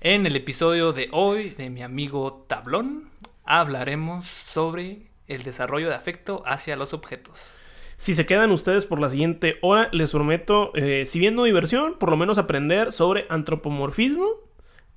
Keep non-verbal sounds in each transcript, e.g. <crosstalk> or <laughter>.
En el episodio de hoy de mi amigo Tablón hablaremos sobre el desarrollo de afecto hacia los objetos. Si se quedan ustedes por la siguiente hora, les prometo, eh, si bien no diversión, por lo menos aprender sobre antropomorfismo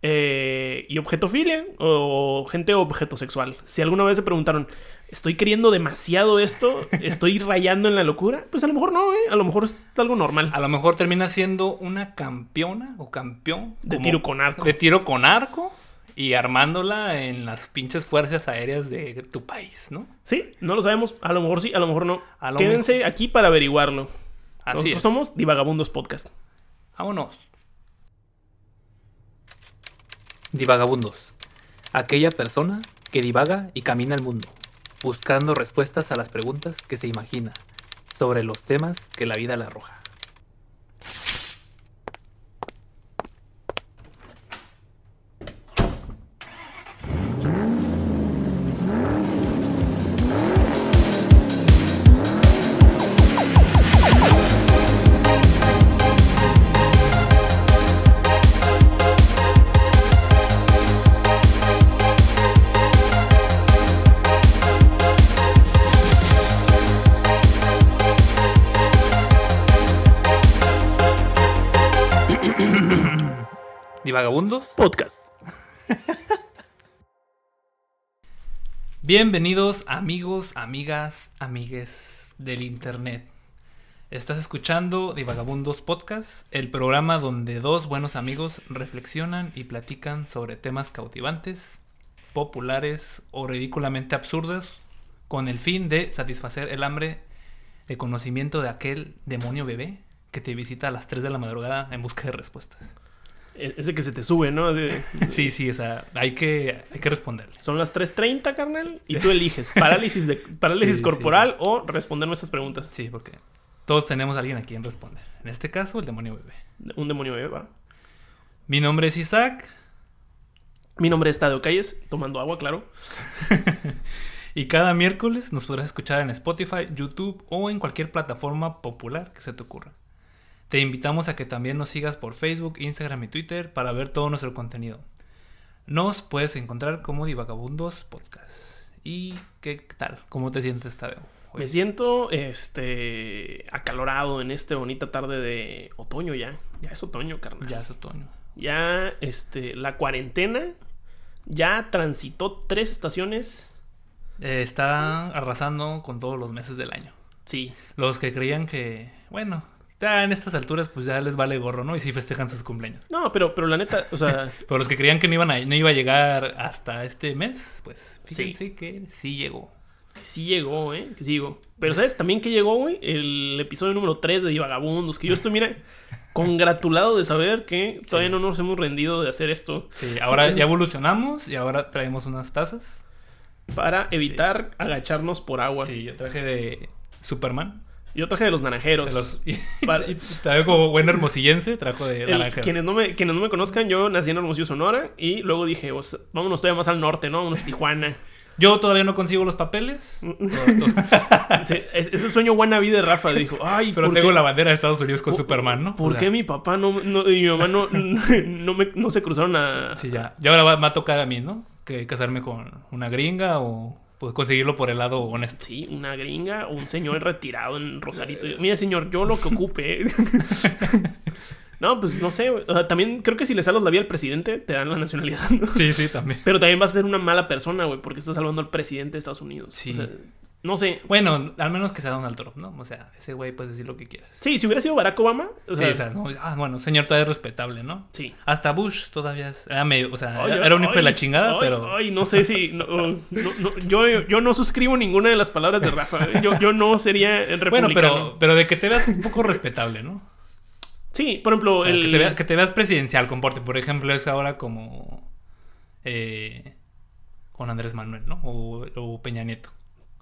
eh, y objetofilia o gente objeto sexual. Si alguna vez se preguntaron, ¿estoy queriendo demasiado esto? ¿Estoy <laughs> rayando en la locura? Pues a lo mejor no, ¿eh? A lo mejor es algo normal. A lo mejor termina siendo una campeona o campeón De como- tiro con arco. De tiro con arco y armándola en las pinches fuerzas aéreas de tu país, ¿no? Sí, no lo sabemos. A lo mejor sí, a lo mejor no. A lo Quédense aquí para averiguarlo. Así Nosotros es. somos Divagabundos Podcast. Vámonos. Divagabundos. Aquella persona que divaga y camina el mundo, buscando respuestas a las preguntas que se imagina sobre los temas que la vida le arroja. Divagabundos. Podcast. <laughs> Bienvenidos amigos, amigas, amigues del internet. Estás escuchando Divagabundos Podcast, el programa donde dos buenos amigos reflexionan y platican sobre temas cautivantes, populares o ridículamente absurdos, con el fin de satisfacer el hambre de conocimiento de aquel demonio bebé que te visita a las 3 de la madrugada en busca de respuestas. E- Ese que se te sube, ¿no? De- <laughs> Sí, sí, o sea, hay que, hay que responderle. son las 3.30, carnal. Y tú eliges parálisis, de, parálisis <laughs> Sí, sí, corporal o responderme estas preguntas. Sí, porque todos tenemos a alguien a quien responder. En este caso, el demonio bebé. Un demonio bebé, va. Mi nombre es Isaac Mi nombre es Tadeo Calles, tomando agua, claro. <laughs> y cada miércoles nos podrás escuchar en Spotify, YouTube o en cualquier plataforma popular que se te ocurra. Te invitamos a que también nos sigas por Facebook, Instagram y Twitter para ver todo nuestro contenido. Nos puedes encontrar como Divagabundos Podcast. ¿Y qué tal? ¿Cómo te sientes esta vez? Me siento este acalorado en esta bonita tarde de otoño ya. Ya es otoño, carnal. Ya es otoño. Ya este la cuarentena ya transitó tres estaciones. Eh, está arrasando con todos los meses del año. Sí. Los que creían que, bueno, ya en estas alturas pues ya les vale gorro, ¿no? Y sí festejan sus cumpleaños. No, pero pero la neta, o sea, <laughs> Pero los que creían que no, iban a, no iba a llegar hasta este mes, pues Sí. fíjense que sí llegó. que sí llegó, ¿eh? Que sí llegó. Pero ¿sabes también que llegó, güey? El episodio número 3 de Divagabundos. Que yo estoy, mira, <laughs> congratulado de saber que todavía Sí. no nos hemos rendido de hacer esto. Sí, ahora ya <laughs> evolucionamos y ahora traemos unas tazas. Para evitar agacharnos por agua. Sí, yo traje de Superman. Yo traje de los naranjeros. De los, <laughs> Para- como buen hermosillense, trajo de El- naranja. quienes, no me, quienes no me conozcan, yo nací en Hermosillo, Sonora. Y luego dije, vámonos todavía más al norte, ¿no? Vámonos a Tijuana. Yo todavía no consigo los papeles. <laughs> Sí, es, es el sueño buena vida de Rafa. Dijo, ay, Pero ¿por tengo qué, la bandera de Estados Unidos con ¿Por- Superman, ¿no? ¿por O sea, qué mi papá no, no- y mi mamá <laughs> no, no, me- no se cruzaron a, Sí, ya. Y ahora va, va a tocar a mí, ¿no? Que casarme con una gringa o pues, conseguirlo por el lado honesto. Sí, una gringa o un señor retirado en Rosarito. Mira, señor, yo lo que ocupe. ¿eh? <laughs> no, pues no sé. O sea, también creo que si le salvas la vida al presidente, te dan la nacionalidad. ¿no? Sí, sí, también. Pero también vas a ser una mala persona, güey, porque estás salvando al presidente de Estados Unidos. Sí. O sea, no sé. Bueno, al menos que sea Donald Trump, ¿no? O sea, ese güey puede decir lo que quieras. Sí, si hubiera sido Barack Obama. O sea, sí, o sea, no, ah, bueno, señor todavía es respetable, ¿no? sí. Hasta Bush todavía es, era medio, o sea, Ay, era un hijo de la chingada, ay, pero Ay, no sé si. no, no, no, yo, yo no suscribo ninguna de las palabras de Rafa. Yo, yo no sería el bueno, republicano. pero, pero de que te veas un poco respetable, ¿no? Sí, por ejemplo, O sea, el. que, se vea- que te veas presidencial, comporte. Por ejemplo, es ahora como eh, con Andrés Manuel, ¿no? O, o Peña Nieto.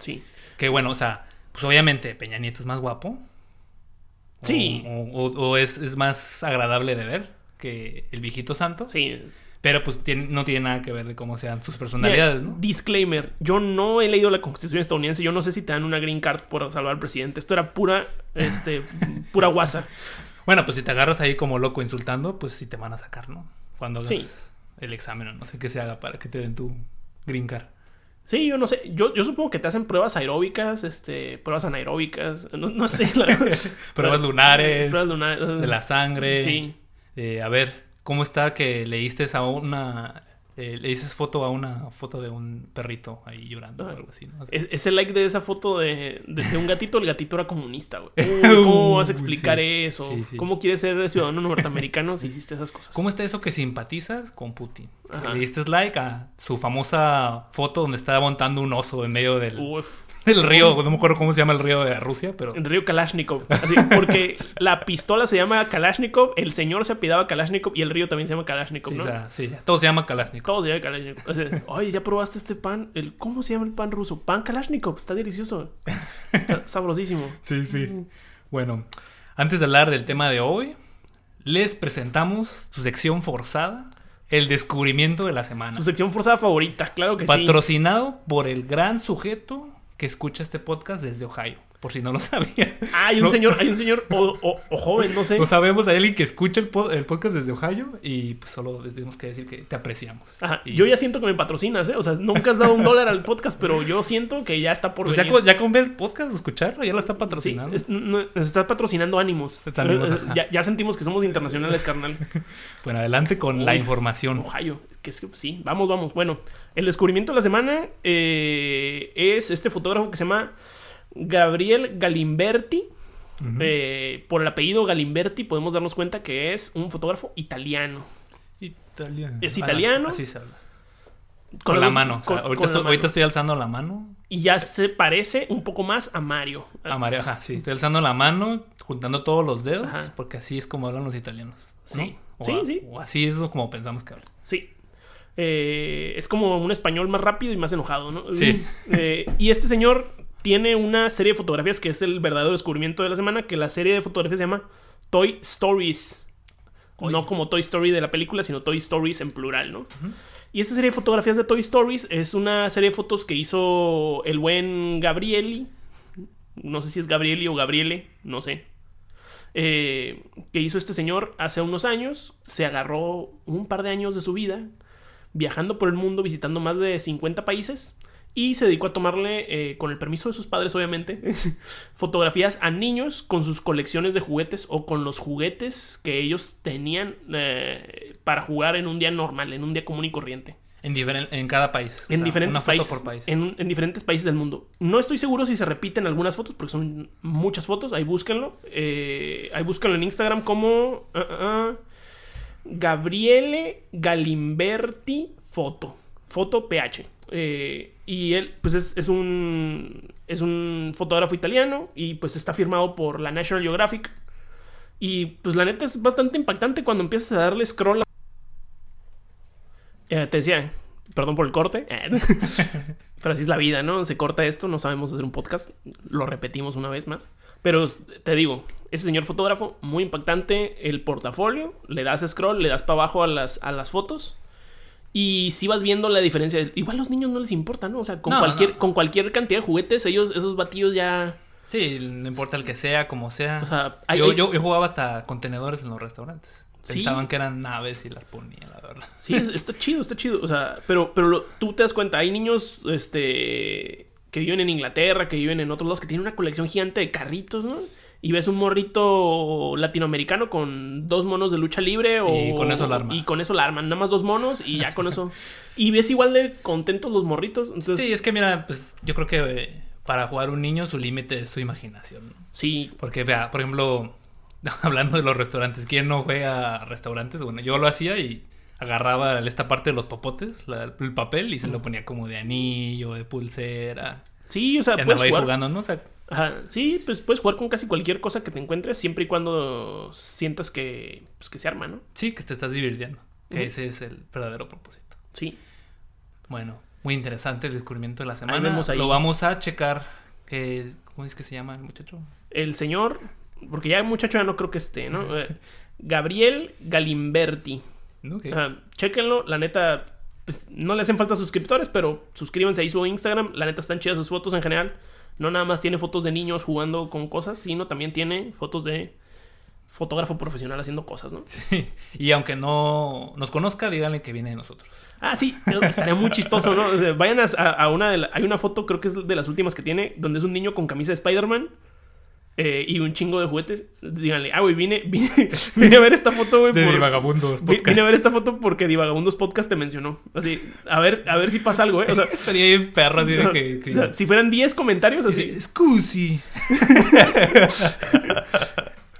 Sí. Que bueno, o sea, pues obviamente Peña Nieto es más guapo. Sí. O, o- o es, es más agradable de ver que el viejito santo. Sí. Pero pues tiene- no tiene nada que ver de cómo sean sus personalidades, Mira, ¿no? Disclaimer, yo no he leído la constitución estadounidense, yo no sé si te dan una green card por salvar al presidente. Esto era pura, este, <laughs> pura guasa. Bueno, pues si te agarras ahí como loco insultando, pues sí te van a sacar, ¿no? Cuando hagas Sí. el examen o no sé qué se haga para que te den tu green card. Sí, yo no sé. Yo, yo supongo que te hacen pruebas aeróbicas, este, pruebas anaeróbicas. No, no sé. la. <laughs> Pruebas lunares, Pruebas lunares. de la sangre. Sí. Eh, a ver, ¿cómo está que leíste a una... eh, le dices foto a una foto de un perrito ahí llorando o algo así, ¿no? Es- Ese like de esa foto de, de- de un gatito, el gatito era comunista, güey. <laughs> Uy, ¿Cómo vas a explicar sí. eso? Sí, sí. ¿Cómo quieres ser ciudadano norteamericano si hiciste esas cosas? ¿Cómo está eso que simpatizas con Putin? Le diste like a su famosa foto donde está montando un oso en medio del, Uf. Del río. No me acuerdo cómo se llama el río de Rusia, pero... En río Kalashnikov. Así, porque <laughs> la pistola se llama Kalashnikov, el señor se apidaba Kalashnikov y el río también se llama Kalashnikov, Sí, ¿no? o sea, sí, todo se llama Kalashnikov. Todo se llama Kalashnikov. O sea, Oye, ¿ya probaste este pan? El, ¿Cómo se llama el pan ruso? Pan Kalashnikov. Está delicioso. Está <laughs> sabrosísimo. Sí, sí. Bueno, antes de hablar del tema de hoy, les presentamos su sección forzada, el descubrimiento de la semana. Su sección forzada favorita, claro que sí. Patrocinado por el gran sujeto que escucha este podcast desde Ohio, por si no lo <laughs> sabía. Ah, hay un No. señor, hay un señor o, o- o joven, no sé. No sabemos, hay alguien que escucha el, po- el podcast desde Ohio y pues solo les tenemos que decir que te apreciamos. Ajá, Y- Yo ya siento que me patrocinas, ¿eh? O sea, nunca has dado un dólar al podcast, pero yo siento que ya está por Pues ya, con- ya con ver el podcast, escucharlo, ya lo está Sí, patrocinando. es- no- nos está patrocinando ánimos. Eh, ya, ya sentimos que somos internacionales, carnal. <laughs> Bueno, adelante con la información. Ohio. Que es que sí, vamos, vamos. Bueno, el descubrimiento de la semana eh, es este fotógrafo que se llama Gabriel Galimberti. Eh, por el apellido Galimberti podemos darnos cuenta que es un fotógrafo italiano. Italiano. Es Ah, italiano. así se habla. Con la mano. o sea, ahorita, con la estoy, mano. ahorita estoy alzando la mano. Y ya se parece un poco más a Mario. A María, ajá, sí. Estoy alzando la mano, juntando todos los dedos, Ajá. porque así es como hablan los italianos. ¿no? Sí. O Sí, a- sí. O así es como pensamos que hablan. Sí. Eh, es como un español más rápido y más enojado, ¿no? Sí. Eh, y este señor tiene una serie de fotografías que es el verdadero descubrimiento de la semana, que la serie de fotografías se llama Toy Stories. Oye. No como Toy Story de la película, sino Toy Stories en plural, ¿no? Y esta serie de fotografías de Toy Stories es una serie de fotos que hizo el buen Gabrieli. No sé si es Gabrieli o Gabriele, no sé. Eh, que hizo este señor hace unos años. Se agarró un par de años de su vida viajando por el mundo, visitando más de 50 países. Y se dedicó a tomarle, eh, con el permiso de sus padres, obviamente, <laughs> fotografías a niños con sus colecciones de juguetes o con los juguetes que ellos tenían eh, para jugar en un día normal, en un día común y corriente. En, en cada país. o En sea, diferentes países. por país. En, en diferentes países del mundo. No estoy seguro si se repiten algunas fotos, porque son muchas fotos. Ahí búsquenlo. Eh, ahí búsquenlo en Instagram como ah, Gabriele Galimberti Foto. Foto PH. Eh, y él, pues es, es un. Es un fotógrafo italiano. Y pues está firmado por la National Geographic. Y pues la neta es bastante impactante cuando empiezas a darle scroll. a- Eh, te decía, perdón por el corte. <laughs> Pero así es la vida, ¿no? Se corta esto, no sabemos hacer un podcast. Lo repetimos una vez más. Pero te digo, ese señor fotógrafo, muy impactante. El portafolio, le das scroll, le das para abajo a las, a las fotos. Y si vas viendo la diferencia. Igual a los niños no les importa, ¿no? O sea, con, No, cualquier, no. con cualquier cantidad de juguetes, ellos, esos batillos ya. Sí, no importa el que sea, como sea. O sea, hay- yo, hay- yo, yo jugaba hasta contenedores en los restaurantes. Sí. Pensaban que eran naves y las ponía, la verdad. Sí, es- está chido, está chido. O sea, pero, pero lo- tú te das cuenta, hay niños este, que viven en Inglaterra, que viven en otros lados, que tienen una colección gigante de carritos, ¿no? Y ves un morrito latinoamericano con dos monos de lucha libre o... Y con eso la arma. Y con eso la arman. Nada más dos monos y ya con eso... y ves igual de contentos los morritos. Entonces, Sí, es que mira, pues yo creo que eh, para jugar un niño su límite es su imaginación. ¿no? sí, Porque, vea, por ejemplo, <laughs> hablando de los restaurantes, ¿quién no fue a restaurantes? Bueno, yo lo hacía y agarraba esta parte de los popotes, la- el papel, y se lo ponía como de anillo, de pulsera. sí, o sea, Y puedes ahí jugar... jugando, ¿no? O sea, Ajá, sí, pues puedes jugar con casi cualquier cosa que te encuentres, siempre y cuando sientas que, pues, que se arma, ¿no? sí, que te estás divirtiendo. Que ese es el verdadero propósito. Sí. Bueno, muy interesante el descubrimiento de la semana. vemos ahí. Lo vamos a checar. Que, ¿Cómo es que se llama el muchacho? el señor, porque ya el muchacho ya no creo que esté, ¿no? <laughs> Eh, Gabriel Galimberti. Que- Ajá, chéquenlo, la neta, pues no le hacen falta suscriptores, pero suscríbanse ahí su Instagram, la neta están chidas sus fotos en general. No nada más tiene fotos de niños jugando con cosas, sino también tiene fotos de fotógrafo profesional haciendo cosas, ¿no? <laughs> Sí. Y aunque no nos conozca, díganle que viene de nosotros. Ah, sí, estaría muy chistoso, ¿no? O sea, vayan a, a una de la- hay una foto, creo que es de las últimas que tiene, donde es un niño con camisa de Spider-Man eh, y un chingo de juguetes. Díganle, ah, güey, vine, <laughs> vine, vine a ver esta foto, güey. <laughs> De por- Divagabundos Podcast. Vine a ver esta foto porque Divagabundos Podcast te mencionó. Así, a ver, a ver si pasa algo, ¿eh? O sea, <laughs> Estaría bien perro así de que... que- o sea, si fueran 10 comentarios así, Dice, Scusi.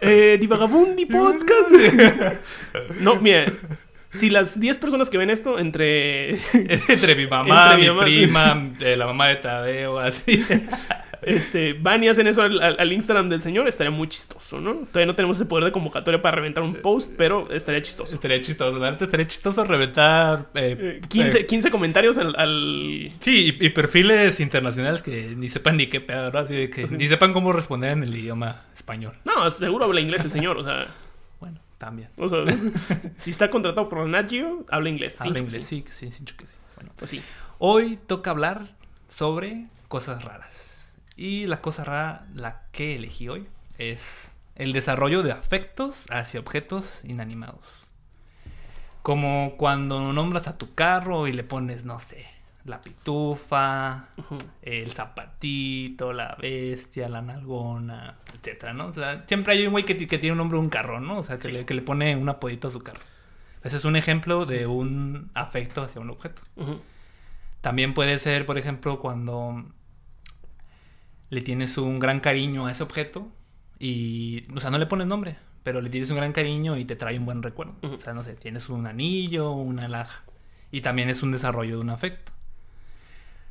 eh, Divagabundi Podcast. no, mira, si las 10 personas que ven esto, entre Entre mi mamá, Entre mi mi, mamá. prima, eh, la mamá de Tadeo, así. Este, van y hacen eso al, Instagram del señor, estaría muy chistoso, ¿no? Todavía no tenemos ese poder de convocatoria para reventar un post, pero estaría chistoso. Estaría chistoso. La neta estaría chistoso reventar... eh, Eh, 15, eh, 15 comentarios al, al- Sí, y, y perfiles internacionales que ni sepan ni qué pedo, ¿no? Así de que ni sepan cómo responder en el idioma español. No, seguro habla inglés el señor, o sea... Bueno, también. o sea, si está contratado por Geo, habla inglés. Habla inglés, sí. sí, sí, sí. Bueno, Pues sí. hoy toca hablar sobre cosas raras. Y la cosa rara, la que elegí hoy, es el desarrollo de afectos hacia objetos inanimados. Como cuando nombras a tu carro y le pones, no sé, la pitufa, el zapatito, la bestia, la nalgona, etcétera, ¿no? O sea, siempre hay un güey que, ti- que tiene un nombre de un carro, ¿no? O sea, que, Sí. le, que le pone un apodito a su carro. Ese es un ejemplo de un afecto hacia un objeto. También puede ser, por ejemplo, cuando le tienes un gran cariño a ese objeto y, o sea, no le pones nombre, pero le tienes un gran cariño y te trae un buen recuerdo. O sea, no sé, tienes un anillo, una alhaja. Y también es un desarrollo de un afecto.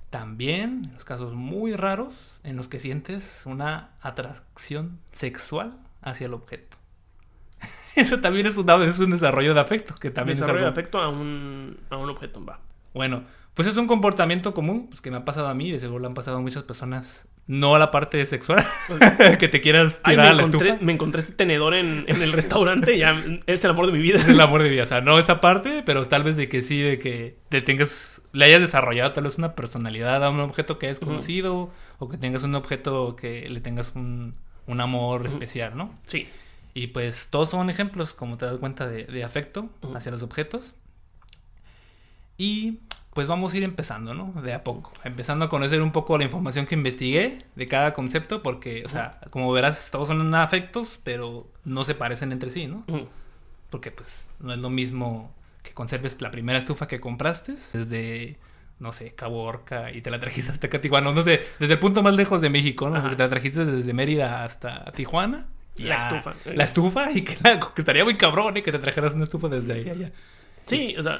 También, en los casos muy raros, en los que sientes una atracción sexual hacia el objeto. <laughs> Eso también es un, es un desarrollo de afecto, que también es Desarrollo de afecto a un, a un objeto, va. bueno, pues es un comportamiento común pues, que me ha pasado a mí y de seguro le han pasado a muchas personas. No a la parte sexual, <laughs> que te quieras Ay, tirar me a la encontré, estufa. me encontré ese tenedor en, en el restaurante y ya es el amor de mi vida. Es el amor de vida. O sea, no esa parte, pero tal vez de que sí, de que te tengas, le hayas desarrollado tal vez una personalidad a un objeto que hayas Ujú. conocido o que tengas un objeto que le tengas un, un amor especial, ¿no? Sí. Y pues todos son ejemplos, como te das cuenta, de, de afecto hacia los objetos. Y pues vamos a ir empezando, ¿no? De a poco. Empezando a conocer un poco la información que investigué de cada concepto, porque, o sea, como verás, todos son afectos, pero no se parecen entre sí, ¿no? Porque pues no es lo mismo que conserves la primera estufa que compraste desde, no sé, Cabo Orca y te la trajiste hasta acá, Tijuana, no sé, desde el punto más lejos de México, ¿no? Ajá. Porque te la trajiste desde Mérida hasta Tijuana. La estufa. La estufa y que, la- que estaría muy cabrón, ¿eh? Que te trajeras una estufa desde ahí allá. Sí, o sea,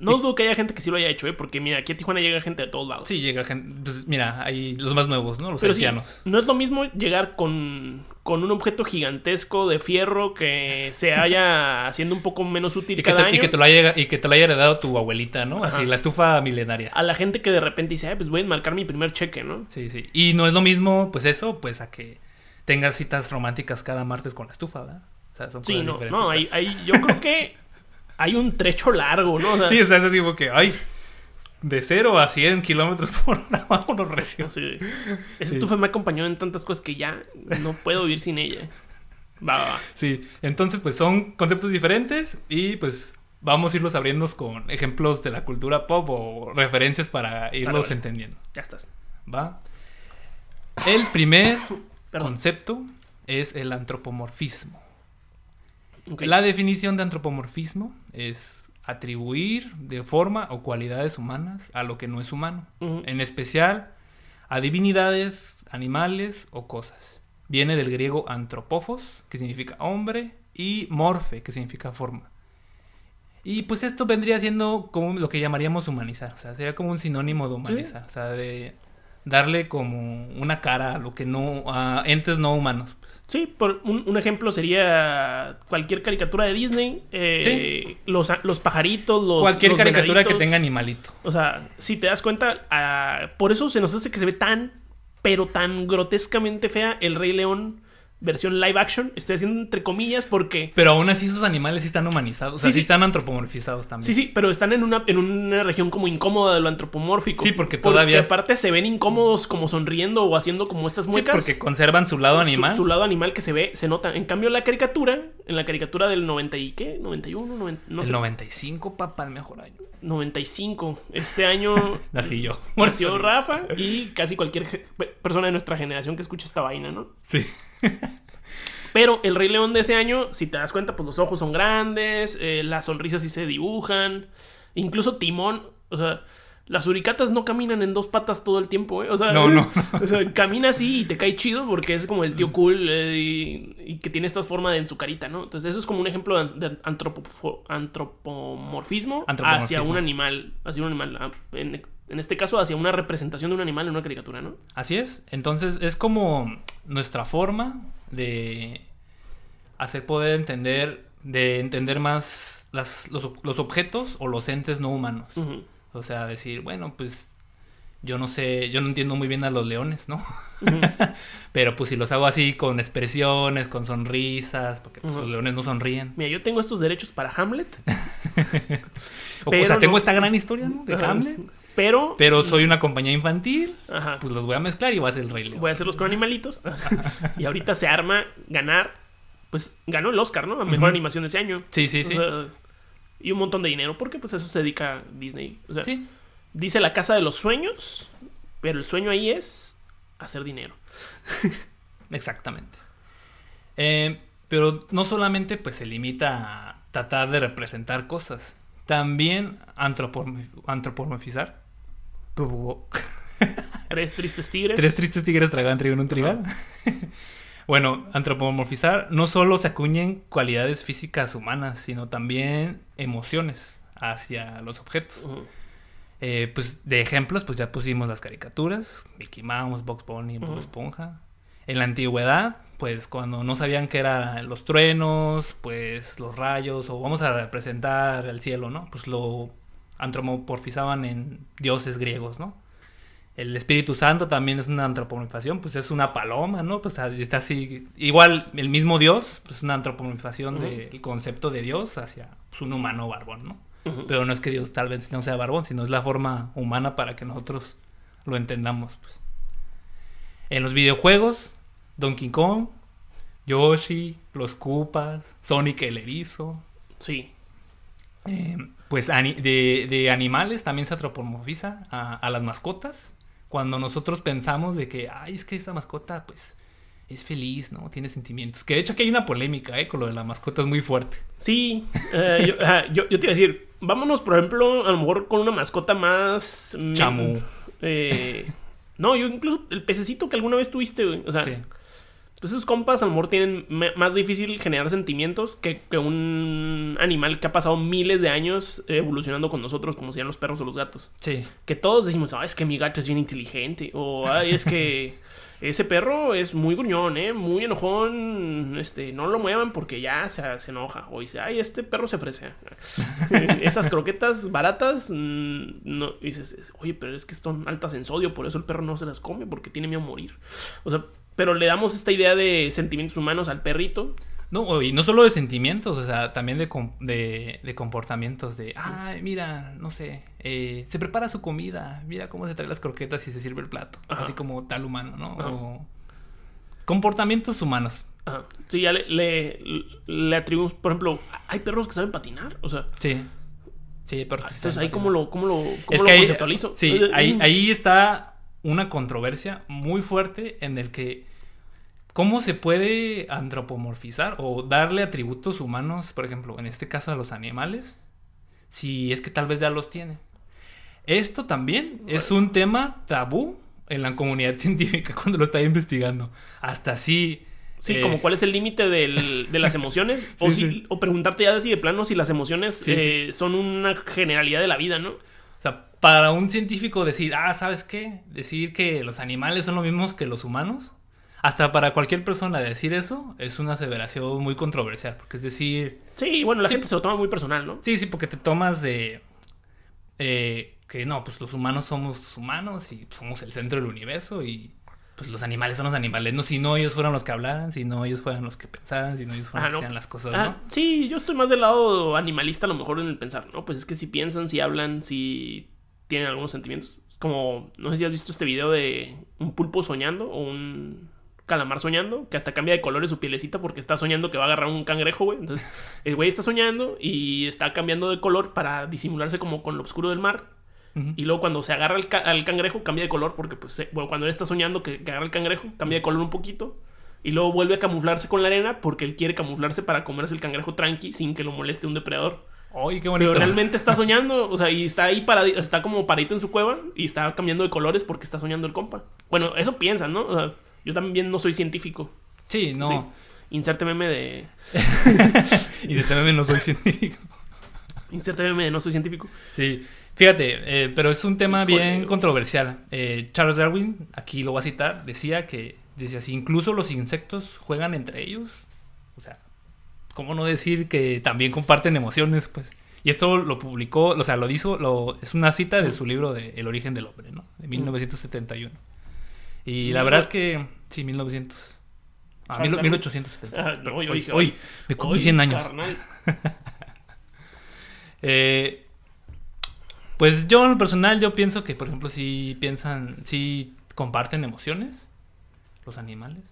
no dudo que haya gente que sí lo haya hecho, ¿eh? Porque mira, aquí a Tijuana llega gente de todos lados. Sí, llega gente, pues mira, hay los más nuevos, ¿no? Los Pero sí, no es lo mismo llegar con, con un objeto gigantesco de fierro que se haya <laughs> haciendo un poco menos útil Y que, cada te, y que te lo haya, y que te lo haya heredado tu abuelita, ¿no? Así, la estufa milenaria. A la gente que de repente dice, ay, pues voy a enmarcar mi primer cheque, ¿no? Sí, sí. Y no es lo mismo, pues eso, pues a que tengas citas románticas cada martes con la estufa, ¿verdad? O sea, son Sí, cosas no, diferentes. no, hay, hay- yo creo que hay un trecho largo, ¿no? O sea, Sí, o sea, es tipo que, ay, de 0 a 100 kilómetros por hora, <laughs> vámonos recio. sí. Esa Sí. estufa me ha acompañado en tantas cosas que ya no puedo vivir sin ella. Va, va, va. Sí, entonces, pues son conceptos diferentes y pues vamos a irlos abriendo con ejemplos de la cultura pop o referencias para irlos vale. entendiendo, Ya estás. ¿va? El primer <coughs> concepto es el antropomorfismo. La definición de antropomorfismo es atribuir de forma o cualidades humanas a lo que no es humano, en especial a divinidades, animales o cosas. Viene del griego antropófos, que significa hombre, y morfe, que significa forma. Y pues esto vendría siendo como lo que llamaríamos humanizar, o sea, sería como un sinónimo de humanizar, o sea, de darle como una cara a lo que no, a entes no humanos. Sí, por un, un ejemplo sería cualquier caricatura de Disney. eh, los, los pajaritos, los. Cualquier los caricatura que tenga animalito. O sea, si te das cuenta, ah, por eso se nos hace que se ve tan, pero tan grotescamente fea el Rey León versión live action. Estoy haciendo entre comillas porque. Pero aún así esos animales sí están humanizados, o sea, Sí, sí, sí. están antropomorfizados también. Sí, sí, pero están en una, en una región como incómoda de lo antropomórfico. Sí, porque todavía- aparte se ven incómodos como sonriendo o haciendo como estas Sí, muecas. porque conservan su lado animal. Su, lado animal que se ve, se nota. En cambio, la caricatura, en la caricatura del 90 y qué, 91, 90, no el sé, 95, papá, el mejor año. 95. Este año <laughs> Nací yo. nació <laughs> Rafa y casi cualquier persona de nuestra generación que escuche esta vaina, ¿no? Sí. <laughs> Pero el Rey León de ese año, si te das cuenta, pues los ojos son grandes, eh, las sonrisas sí se dibujan, incluso Timón, o sea, las uricatas no caminan en dos patas todo el tiempo, ¿eh? O sea, No, no. <laughs> o sea, camina así y te cae chido porque es como el tío cool eh, y, y que tiene esta forma de en su carita, ¿no? Entonces eso es como un ejemplo de, antropomorfismo, hacia un animal, hacia un animal, ah, en, en este caso hacia una representación de un animal en una caricatura, ¿no? Así es. Entonces es como nuestra forma de hacer poder entender, de entender más las- los, los objetos o los entes no humanos. O sea, decir, bueno, pues yo no sé, yo no entiendo muy bien a los leones, ¿no? <laughs> Pero pues si los hago así con expresiones, con sonrisas, porque pues, los leones no sonríen. Mira, yo tengo estos derechos para Hamlet. <laughs> O, sea, tengo esta gran historia, ¿no? De. Hamlet. Pero, Pero soy una compañía infantil, ajá, pues los voy a mezclar y va a ser el Rey León. voy a hacerlos con animalitos. y ahorita se arma ganar. Pues ganó el Oscar, ¿no? A mejor animación de ese año. Sí, sí, O sí. sea, y un montón de dinero, porque pues eso se dedica Disney. O sea, Sí. dice la casa de los sueños, pero el sueño ahí es hacer dinero. Exactamente. Eh, pero no solamente pues se limita a tratar de representar cosas, también antropomorf- antropomorfizar. <laughs> Tres tristes tigres. Tres tristes tigres tragan trigo en un trigal. <laughs> bueno, antropomorfizar no solo se acuñen cualidades físicas humanas, sino también emociones hacia los objetos. Eh, pues de ejemplos, pues ya pusimos las caricaturas, Mickey Mouse, Box Bunny, Bob. Esponja. En la antigüedad, pues cuando no sabían qué eran los truenos, pues los rayos, o vamos a representar el cielo, ¿no? Pues lo antropomorfizaban en dioses griegos, ¿no? El Espíritu Santo también es una antropomorfización, pues es una paloma, ¿no? Pues ahí está así, igual el mismo Dios, pues es una antropomorfización del concepto de Dios hacia pues, un humano barbón, ¿no? Pero no es que Dios tal vez no sea barbón, sino es la forma humana para que nosotros lo entendamos. Pues. En los videojuegos, Donkey Kong, Yoshi, los Koopas, Sonic el erizo. Sí. eh, pues ani- de, de animales también se antropomorfiza a, a las mascotas. Cuando nosotros pensamos de que, ay, es que esta mascota, pues, es feliz, ¿no? Tiene sentimientos. Que de hecho aquí hay una polémica, ¿eh? Con lo de la mascota es muy fuerte. Sí, eh, yo, yo, yo te iba a decir, vámonos, por ejemplo, a lo mejor con una mascota más... Chamu. eh, no, yo incluso el pececito que alguna vez tuviste, güey. O sea, Sí. Pues esos compas a lo mejor tienen más difícil generar sentimientos que, que un animal que ha pasado miles de años evolucionando con nosotros, como sean los perros o los gatos. Sí. Que todos decimos, ah, es que mi gato es bien inteligente. O, ay, es que ese perro es muy gruñón, ¿eh? Muy enojón. Este, no lo muevan porque ya se, se enoja. O dice, ay, este perro se ofrece. <laughs> Esas croquetas baratas, mm, no, dices, oye, pero es que están altas en sodio, por eso el perro no se las come porque tiene miedo a morir. O sea, pero le damos esta idea de sentimientos humanos al perrito. No, y no solo de sentimientos, o sea, también de, de, de comportamientos, de, ay, mira, no sé, eh, se prepara su comida, mira cómo se trae las croquetas y se sirve el plato, Ajá. así como tal humano, ¿no? O comportamientos humanos, Ajá. Sí, ya le, le, le atribuimos, por ejemplo, hay perros que saben patinar. O sea, sí. Sí, pero entonces ahí cómo lo, cómo lo, cómo Es lo que ahí, conceptualizo. sí, ahí, ahí está una controversia muy fuerte en el que cómo se puede antropomorfizar o darle atributos humanos, por ejemplo, en este caso a los animales, si es que tal vez ya los tiene. Esto también es un tema tabú en la comunidad <laughs> científica cuando lo está investigando. Hasta así. Sí, eh, como cuál es el límite de las <laughs> emociones. o, si, sí. o preguntarte ya si de plano si las emociones Sí, eh, son una generalidad de la vida, ¿no? O sea, para un científico decir, ah, ¿sabes qué? Decir que los animales son lo mismos que los humanos. Hasta para cualquier persona decir eso es una aseveración muy controversial. Porque es decir, Sí, bueno, la Sí. gente se lo toma muy personal, ¿no? sí, sí, porque te tomas de eh, que no, pues los humanos somos humanos y somos el centro del universo y pues los animales son los animales. No, si no ellos fueran los que hablaran, si no ellos fueran los que pensaran, si no ellos fueran Ah, los que no. hacían las cosas, Ah, ¿no? sí, yo estoy más del lado animalista a lo mejor en el pensar, ¿no? Pues es que si piensan, si hablan, si tienen algunos sentimientos. Como, no sé si has visto este video de un pulpo soñando o un... calamar soñando, que hasta cambia de colores su pielecita porque está soñando que va a agarrar un cangrejo, güey. Entonces, <laughs> el güey está soñando y está cambiando de color para disimularse como con lo oscuro del mar. Y luego cuando se agarra al, ca- al cangrejo, cambia de color porque, pues, se- bueno, cuando él está soñando que, que agarra el cangrejo, cambia de color un poquito. Y luego vuelve a camuflarse con la arena porque él quiere camuflarse para comerse el cangrejo tranqui sin que lo moleste un depredador. Qué bonito. Pero realmente está <laughs> soñando, o sea, y está ahí parado, está como paradito en su cueva y está cambiando de colores porque está soñando el compa. Bueno, eso piensan, ¿no? O sea, yo también no soy científico. Sí, no. Sí. Inserte meme de. <laughs> De también no soy científico. Inserte meme de no soy científico. Sí, fíjate, eh, pero es un tema Híjole. bien controversial. Eh, Charles Darwin, aquí lo voy a citar, decía que, decía, si incluso los insectos juegan entre ellos, o sea, ¿cómo no decir que también comparten emociones, pues? Y esto lo publicó, o sea, lo hizo, lo, es una cita de su libro de El origen del hombre, ¿no? De 1971. Y la verdad es que, sí, 1900. Ah, Charles mil- Darwin. 1870. Ah, no, Hoy, hoy, hoy, me Oye, 100 años. <laughs> Eh, pues yo en lo personal yo pienso que, por ejemplo, si piensan, si comparten emociones los animales.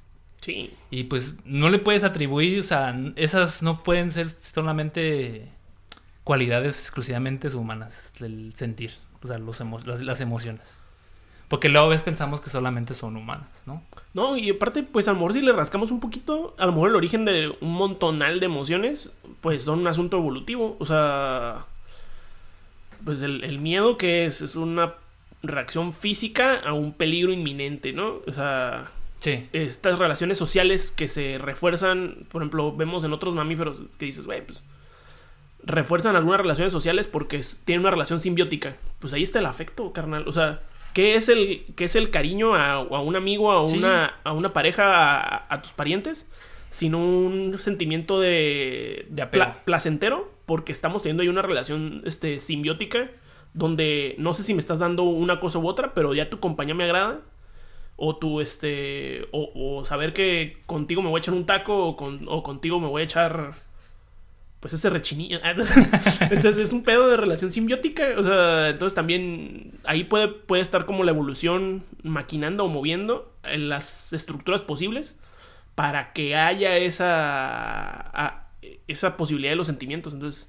Sí. Y pues no le puedes atribuir, o sea, esas no pueden ser solamente cualidades exclusivamente humanas, el sentir, o sea, los emo- las, las emociones. Porque luego a veces pensamos que solamente son humanas, ¿no? No, y aparte, pues a lo mejor si le rascamos un poquito, a lo mejor el origen de un montonal de emociones, pues son un asunto evolutivo. O sea, pues el, el miedo que es, es una reacción física a un peligro inminente, ¿no? O sea, Sí. estas relaciones sociales que se refuerzan, por ejemplo, vemos en otros mamíferos que dices, güey, pues refuerzan algunas relaciones sociales porque tienen una relación simbiótica. Pues ahí está el afecto, carnal. O sea, ¿qué es el, qué es el cariño a, a un amigo, a Sí. una, a una pareja, a, a tus parientes? Sino un sentimiento de, De pla- placentero porque estamos teniendo ahí una relación este, simbiótica donde no sé si me estás dando una cosa u otra, pero ya tu compañía me agrada o tu este o, o saber que contigo me voy a echar un taco o, con- o contigo me voy a echar pues ese rechinillo <laughs> entonces es un pedo de relación simbiótica o sea entonces también ahí puede, puede estar como la evolución maquinando o moviendo en las estructuras posibles para que haya esa esa posibilidad de los sentimientos entonces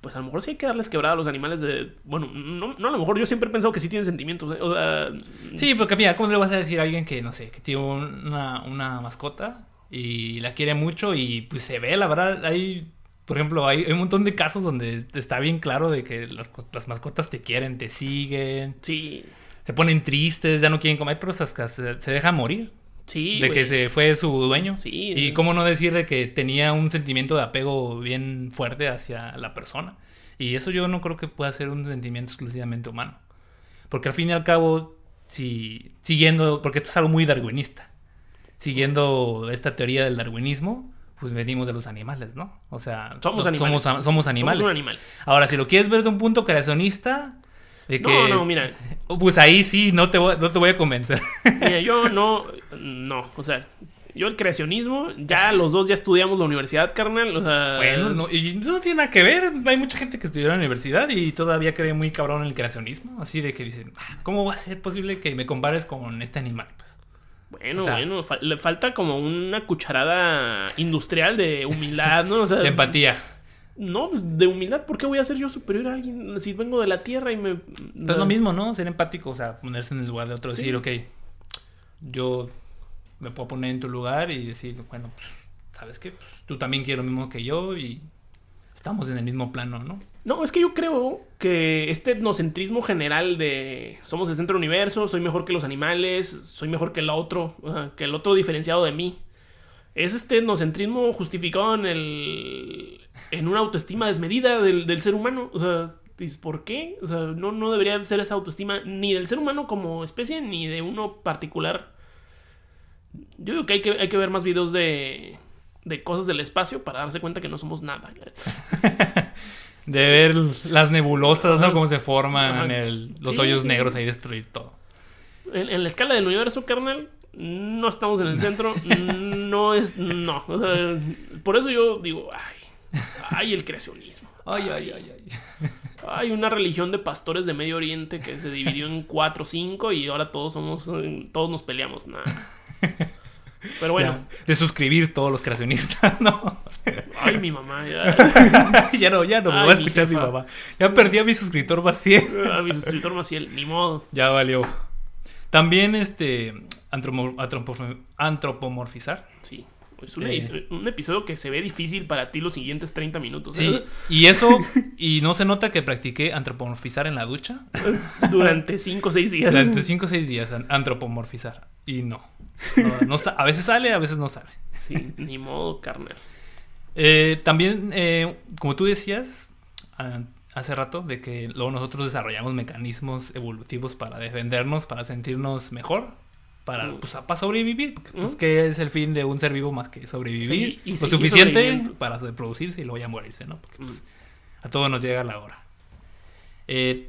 pues a lo mejor sí hay que darles quebrada a los animales de... Bueno, no, no a lo mejor yo siempre he pensado que sí tienen sentimientos. ¿eh? Sí, porque mira, ¿cómo le vas a decir a alguien que, no sé, que tiene una, una mascota y la quiere mucho y pues se ve, la verdad, hay, por ejemplo, hay, hay un montón de casos donde está bien claro de que las, co- las mascotas te quieren, te siguen, sí, se ponen tristes, ya no quieren comer, pero se, se dejan morir sí. de que se fue su dueño. Sí. Y cómo no decir de que tenía un sentimiento de apego bien fuerte hacia la persona. Y eso yo no creo que pueda ser un sentimiento exclusivamente humano. Porque al fin y al cabo, si siguiendo, porque esto es algo muy darwinista, siguiendo esta teoría del darwinismo, pues venimos de los animales, ¿no? O sea, Somos no- animales. Somos, somos animales. Somos un animal. Ahora, si lo quieres ver de un punto creacionista, de que... No, no, mira. Pues ahí sí, no te voy, no te voy a convencer. <laughs> Mira, yo no... No, o sea... Yo el creacionismo, ya los dos ya estudiamos la universidad, carnal. O sea... Bueno, no, y eso no tiene nada que ver. Hay mucha gente que estudió en la universidad y todavía cree muy cabrón en el creacionismo. Así de que dicen, "Ah, ¿cómo va a ser posible que me compares con este animal? Pues, Bueno, o sea- bueno, fa- le falta como una cucharada industrial de humildad, ¿no? O sea, <laughs> de empatía. No, pues, de humildad, ¿por qué voy a ser yo superior a alguien si vengo de la tierra y me... Es lo mismo, ¿no? Ser empático, o sea, ponerse en el lugar de otro. Decir, Sí. ok, yo me puedo poner en tu lugar y decir, bueno, pues, ¿sabes qué? Pues, tú también quieres lo mismo que yo y estamos en el mismo plano, ¿no? No, es que yo creo que este etnocentrismo general de somos el centro del universo, soy mejor que los animales, soy mejor que el otro, que el otro diferenciado de mí. Es este etnocentrismo justificado en el. en una autoestima desmedida del, del ser humano. O sea, ¿por qué? O sea, no, no debería ser esa autoestima ni del ser humano como especie, ni de uno particular. Yo digo que hay que, hay que ver más videos de. de cosas del espacio para darse cuenta que no somos nada. <laughs> De ver las nebulosas, ¿no? Cómo se forman el- los Sí, hoyos negros ahí destruir todo. En, en la escala del universo, carnal, no estamos en el centro. <laughs> no es. No. O sea, por eso yo digo, ay. Ay, el creacionismo. <laughs> Ay, ay, ay, ay. Hay una religión de pastores de Medio Oriente que se dividió en cuatro o cinco y ahora todos somos. eh, Todos nos peleamos. Nah. <laughs> Pero bueno. Ya, de suscribir todos los creacionistas, <laughs> ¿no? Ay, mi mamá. Ya, <laughs> ya no, ya no me Ay, va a mi escuchar mi jefa. mamá. Ya perdí a mi suscriptor más fiel. a mi suscriptor más fiel. Ni modo. Ya valió. También este antropomorfizar. Sí. Es un, Eh. un episodio que se ve difícil para ti los siguientes 30 minutos. Sí, ¿eh? y eso, <laughs> y no se nota que practiqué antropomorfizar en la ducha. Durante 5 o 6 días. Durante 5 o 6 días, an- antropomorfizar. Y no. No, a veces sale, a veces no sale. Sí, ni modo, carnal. Eh, también, eh, como tú decías hace rato, de que luego nosotros desarrollamos mecanismos evolutivos para defendernos, para sentirnos mejor, para, Mm. pues, para sobrevivir. Porque, pues, Mm. ¿qué es el fin de un ser vivo más que sobrevivir? Sí, y Lo suficiente para reproducirse y luego ya morirse, ¿no? Porque Mm. a todos nos llega la hora. Eh,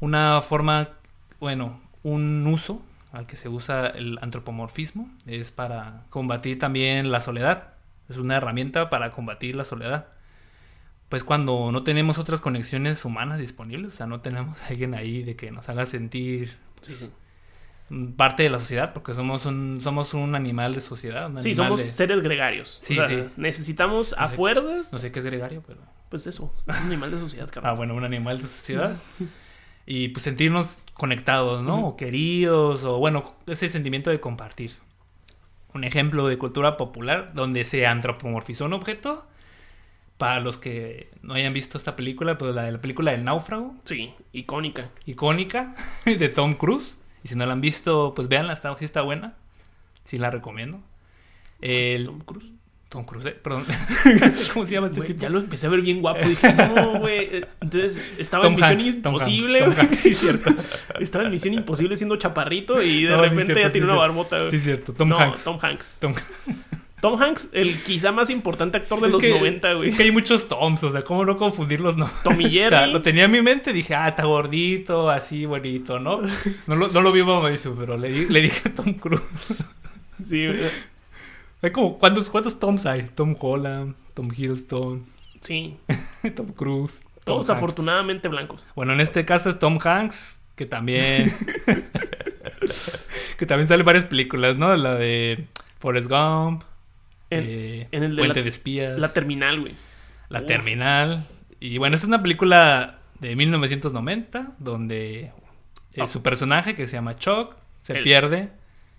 una forma, bueno, un uso al que se usa el antropomorfismo es para combatir también la soledad. Es una herramienta para combatir la soledad. Pues cuando no tenemos otras conexiones humanas disponibles, o sea, no tenemos a <laughs> alguien ahí de que nos haga sentir Sí, sí. mm, parte de la sociedad, porque somos un, somos un animal de sociedad. un Sí, somos de- seres gregarios. Sí, O sea, sí. Necesitamos a No sé- fuerzas. no sé qué es gregario, pero... Pues eso, es un animal de sociedad, Ah, carnal. bueno, un animal de sociedad. <laughs> y pues sentirnos conectados, ¿no? O queridos, o bueno, ese sentimiento de compartir. Un ejemplo de cultura popular donde se antropomorfizó un objeto. Para los que no hayan visto esta película, pues la de la película del náufrago, Sí, icónica. icónica, <laughs> de Tom Cruise. Y si no la han visto, pues véanla, está, está buena. Sí la recomiendo. El, Tom Cruise. Tom Cruise, eh, perdón. <laughs> ¿Cómo se llama este tipo? ya lo empecé a ver bien guapo. Dije, no, güey. Entonces estaba Tom en Misión Hanks, Tom Imposible. Hanks, Tom. Hanks, sí, cierto. <laughs> Estaba en Misión Imposible siendo chaparrito y de No, sí, repente cierto, ya sí, tiene una barbota. güey. Sí, cierto. Tom no, Hanks. Tom Hanks. Tom- <laughs> Tom Hanks, el quizá más importante actor de Es los que- 90, güey. Es que hay muchos Toms, o sea, ¿cómo no confundirlos? No? Tommy O sea, lo tenía en mi mente, dije, ah, está gordito, así, bonito, ¿no? No lo, no lo vi Mauricio, pero le, le dije a Tom Cruise. Sí, güey. Hay como, ¿cuántos, ¿cuántos Toms hay? Tom Holland, Tom Hiddleston, sí. <laughs> Tom Cruise. Tom Todos Hanks. afortunadamente blancos. Bueno, en este caso es Tom Hanks, que también... <laughs> que también sale varias películas, ¿no? La de Forrest Gump, En, eh, en el de Puente la- de Espías. la terminal, güey. La Uf. Terminal. Y bueno, esta es una película de 1990 donde eh, Ah. su personaje, que se llama Chuck, se El- pierde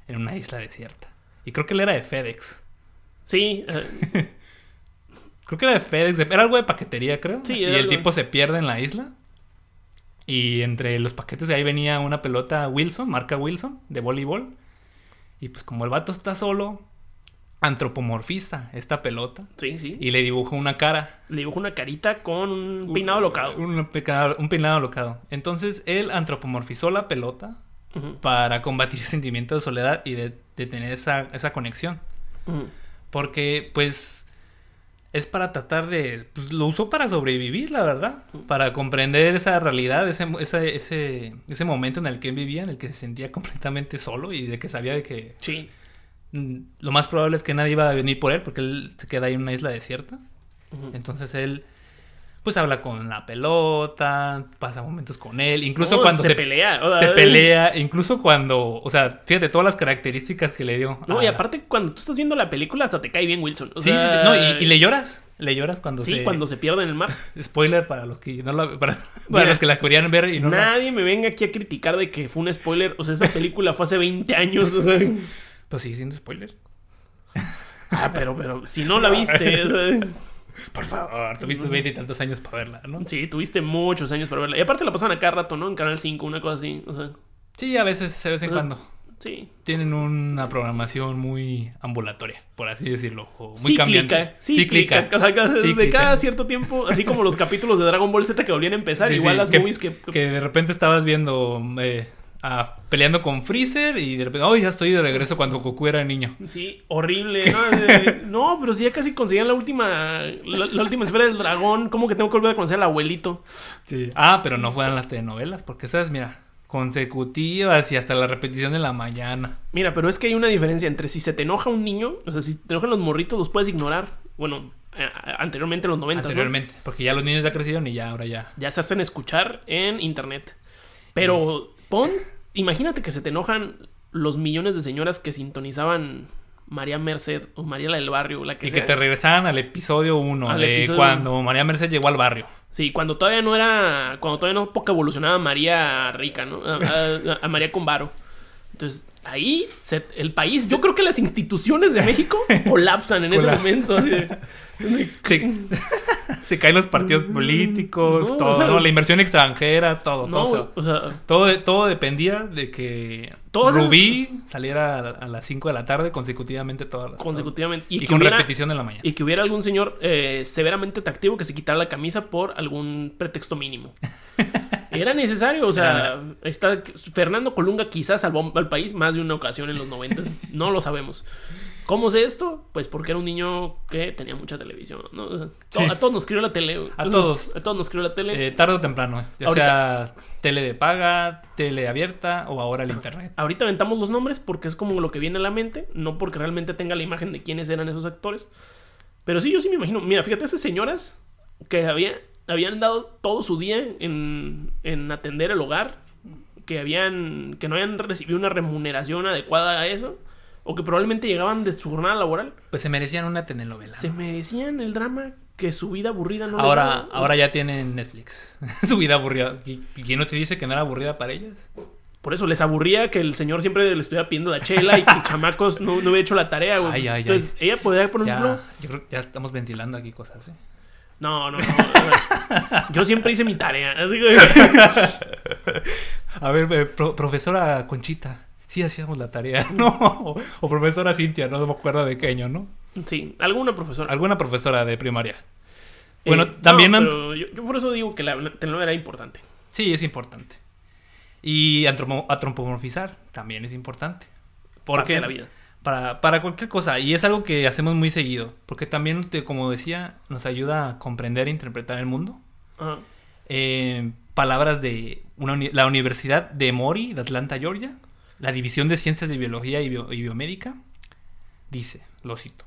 en una isla desierta. Y creo que él era de FedEx. Sí, eh, <laughs> Creo que era de FedEx. Era algo de paquetería, creo. Sí, y el tipo se pierde en la isla. Y entre los paquetes de ahí venía una pelota Wilson, marca Wilson, de voleibol. Y pues como el vato está solo, antropomorfiza esta pelota. sí, sí. Y le dibuja una cara. Le dibujo una carita con un peinado locado. Un, peinado- un peinado locado. Entonces él antropomorfizó la pelota para combatir el sentimiento de soledad y de, de tener esa, esa conexión. ujú. Porque pues es para tratar de... pues, lo usó para sobrevivir, la verdad. Para comprender esa realidad, ese, ese, ese, ese momento en el que vivía, en el que se sentía completamente solo y de que sabía de que Sí. mm, lo más probable es que nadie iba a venir por él porque él se queda ahí en una isla desierta. Entonces él, pues habla con la pelota, pasa momentos con él, incluso No, cuando se, se, pelea. se pelea, incluso cuando, o sea, fíjate todas las características que le dio. No, a- y aparte, cuando tú estás viendo la película, hasta te cae bien Wilson. O Sí, sí, sea, sí, no, y, y le lloras, le lloras cuando Sí, se... cuando se pierde en el mar. <laughs> Spoiler para los que no la, para, para los que la querían ver y no la- Nadie me venga aquí a criticar de que fue un spoiler. O sea, esa película fue hace 20 años. O sea. Pues sigue siendo spoiler. Ah, pero, pero, si no la viste. Por favor, tuviste veinte y tantos años para verla, ¿no? Sí, tuviste muchos años para verla. Y aparte la pasaban a cada rato, ¿no? En Canal 5, una cosa así. O sea, Sí, a veces, de vez en Ah. cuando. sí. Tienen una programación muy ambulatoria, por así decirlo. O muy Cíclica, cambiante. cíclica. O sea, cada- de Cíclica. cada cierto tiempo, así como los capítulos de Dragon Ball Z que volvían a empezar, Sí, igual sí, las que- movies que... Que de repente estabas viendo eh, a- peleando con Freezer y de repente, oh, ya estoy de regreso cuando Goku era niño. Sí, horrible. No, <laughs> Eh, no, pero si ya casi conseguían la última la, la última esfera del dragón, ¿cómo que tengo que volver a conocer al abuelito? Sí. Ah, pero no fueran las telenovelas, porque esas, mira, consecutivas y hasta la repetición de la mañana. Mira, pero es que hay una diferencia entre si se te enoja un niño, o sea, si te enojan los morritos, los puedes ignorar. Bueno, eh, anteriormente en los 90, Anteriormente, porque ya los niños ya crecieron y ya ahora ya. Ya se hacen escuchar en internet. Pero pon, imagínate que se te enojan los millones de señoras que sintonizaban María Merced o María la del barrio, la que Y sea. que te regresaran al episodio 1 Al de episodio cuando María Merced llegó al barrio. Sí, cuando todavía no era. Cuando todavía no poco evolucionaba María rica, ¿no? A, a- a María con varo. Entonces, ahí se- el país. Yo creo que las instituciones de México <laughs> colapsan en ese momento. así de- Se, se caen los partidos políticos, No, todo, o sea, ¿no? La inversión extranjera, todo, No, todo. güey, o sea, Todo, todo dependía de que esas- Rubí saliera a, a las 5 de la tarde consecutivamente todas las consecutivamente. Y, Y, que con hubiera, repetición en la mañana. y que hubiera algún señor eh, severamente atractivo que se quitara la camisa por algún pretexto mínimo. <laughs> Era necesario, o sea, está, Fernando Colunga quizás salvó al país más de una ocasión en los 90, no lo sabemos. ¿Cómo sé esto? Pues porque era un niño que tenía mucha televisión. ¿no? O sea, to- Sí. A todos nos crió la tele. A todos. A todos nos crió la tele. Eh, tarde o temprano, ya Ahorita- sea tele de paga, tele abierta o ahora el internet. Ahorita aventamos los nombres porque es como lo que viene a la mente, no porque realmente tenga la imagen de quiénes eran esos actores. Pero sí, yo sí me imagino. Mira, fíjate, esas señoras que había, habían dado todo su día en, en atender el hogar, que, habían, que no habían recibido una remuneración adecuada a eso, o que probablemente llegaban de su jornada laboral, Pues se merecían una telenovela. se merecían el drama que su vida aburrida no Ahora, daba. ahora ya tienen Netflix. <laughs> Su vida aburrida. ¿Y quién no te dice que no era aburrida para ellas? Por eso les aburría que el señor siempre le estuviera pidiendo la chela y que el <laughs> chamacos no, no hubiera hecho la tarea, güey. Ay, ay, Entonces, ella podía, por ejemplo. Ya, yo creo que ya estamos ventilando aquí cosas, ¿eh? No, no, no. Yo siempre hice mi tarea. <laughs> Así que- A ver, eh, pro- profesora Conchita. Sí hacíamos la tarea, <laughs> ¿no? O, o profesora Cintia, no me acuerdo de qué año, ¿no? Sí, alguna profesora. Alguna profesora de primaria. Eh, Bueno, no, también... pero yo, yo por eso digo que la telenovela era importante. Sí, es importante. Y antropo- antropomorfizar también es importante. Parte Porque de la vida. Para, para cualquier cosa. Y es algo que hacemos muy seguido. Porque también, te- como decía, nos ayuda a comprender e interpretar el mundo. Ajá. Eh, palabras de una uni- la Universidad de Emory, de Atlanta, Georgia. La División de Ciencias de Biología y, Bio- y Biomédica. Dice, lo cito.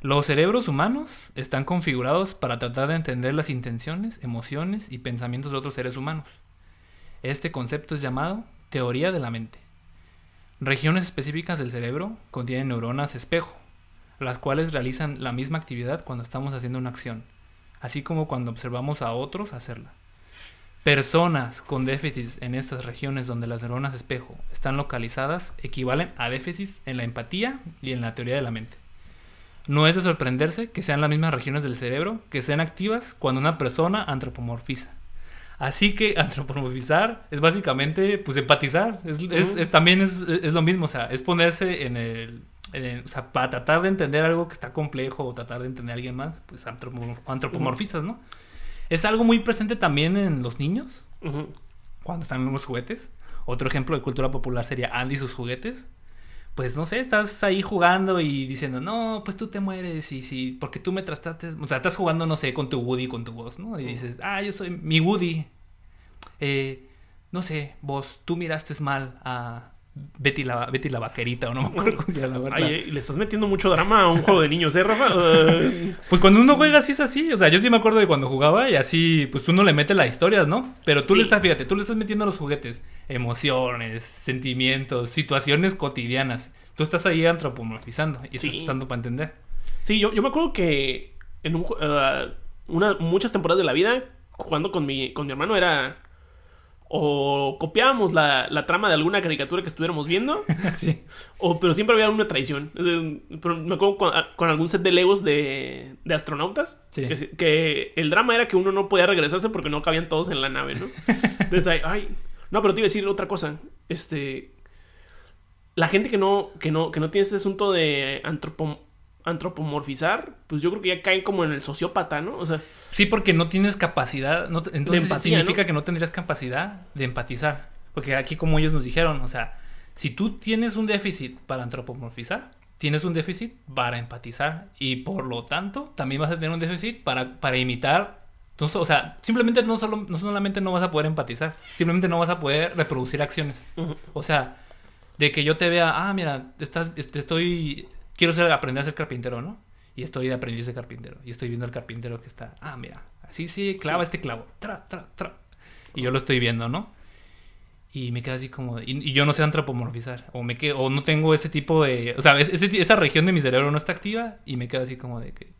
Los cerebros humanos están configurados para tratar de entender las intenciones, emociones y pensamientos de otros seres humanos. Este concepto es llamado teoría de la mente. Regiones específicas del cerebro contienen neuronas espejo, las cuales realizan la misma actividad cuando estamos haciendo una acción, así como cuando observamos a otros hacerla. Personas con déficits en estas regiones donde las neuronas espejo están localizadas equivalen a déficits en la empatía y en la teoría de la mente. No es de sorprenderse que sean las mismas regiones del cerebro que sean activas cuando una persona antropomorfiza. Así que <laughs> antropomorfizar es básicamente pues empatizar. Es, es- Ujú. es- también es, es lo mismo, o sea, es ponerse en el, en el- O sea, para tratar de entender algo que está complejo o tratar de entender a alguien más, pues antropo- antropomorfizas, ¿no? Es algo muy presente también en los niños Ujú. cuando están en los juguetes. Otro ejemplo de cultura popular sería Andy y sus juguetes. Pues no sé, estás ahí jugando y diciendo, no, pues tú te mueres y si, porque tú me trataste, o sea, estás jugando, no sé, con tu Woody, con tu voz, ¿no? Y dices, ah, yo soy mi Woody. Eh, no sé, vos, tú miraste mal a Betty la, Betty la vaquerita, o no me acuerdo cómo se llama. Ay, le estás metiendo mucho drama a un juego de niños, ¿eh, Rafa? <laughs> Pues cuando uno juega así es así. O sea, yo sí me acuerdo de cuando jugaba y así, pues tú no le metes las historias, ¿no? Pero tú Sí. le estás, fíjate, tú le estás metiendo los juguetes emociones, sentimientos, situaciones cotidianas. Tú estás ahí antropomorfizando y estás Sí. dando para entender. sí, yo, yo me acuerdo que en un, eh, una, muchas temporadas de la vida, jugando con mi, con mi hermano, era. O copiábamos la, la trama de alguna caricatura que estuviéramos viendo, <laughs> sí. o, pero siempre había una traición. Pero me acuerdo con, con algún set de Legos de, de astronautas, Sí. que, el drama era que uno no podía regresarse porque no cabían todos en la nave, ¿no? <laughs> Entonces, ay, ay, no, pero te iba a decir otra cosa. Este, la gente que no, que no, que no tiene este asunto de antropo- antropomorfizar, pues yo creo que ya caen como en el sociópata, ¿no? O sea, Sí, porque no tienes capacidad. No, entonces empatía, significa ¿no? que no tendrías capacidad de empatizar. Porque aquí, como ellos nos dijeron, o sea, si tú tienes un déficit para antropomorfizar, tienes un déficit para empatizar. Y por lo tanto, también vas a tener un déficit para, para imitar. So- o sea, simplemente no, solo, no solamente no vas a poder empatizar, simplemente no vas a poder reproducir acciones. O sea, de que yo te vea, ah, mira, estás, este, estoy, quiero ser, aprender a ser carpintero, ¿no? Y estoy de aprendiz de carpintero. Y estoy viendo al carpintero que está, ah, mira, así sí, clava este clavo, tra, tra, tra. Y yo lo estoy viendo, ¿no? Y me quedo así como... Y, y yo no sé antropomorfizar. O, me quedo, o no tengo ese tipo de... O sea, es- esa región de mi cerebro no está activa. Y me quedo así como de que...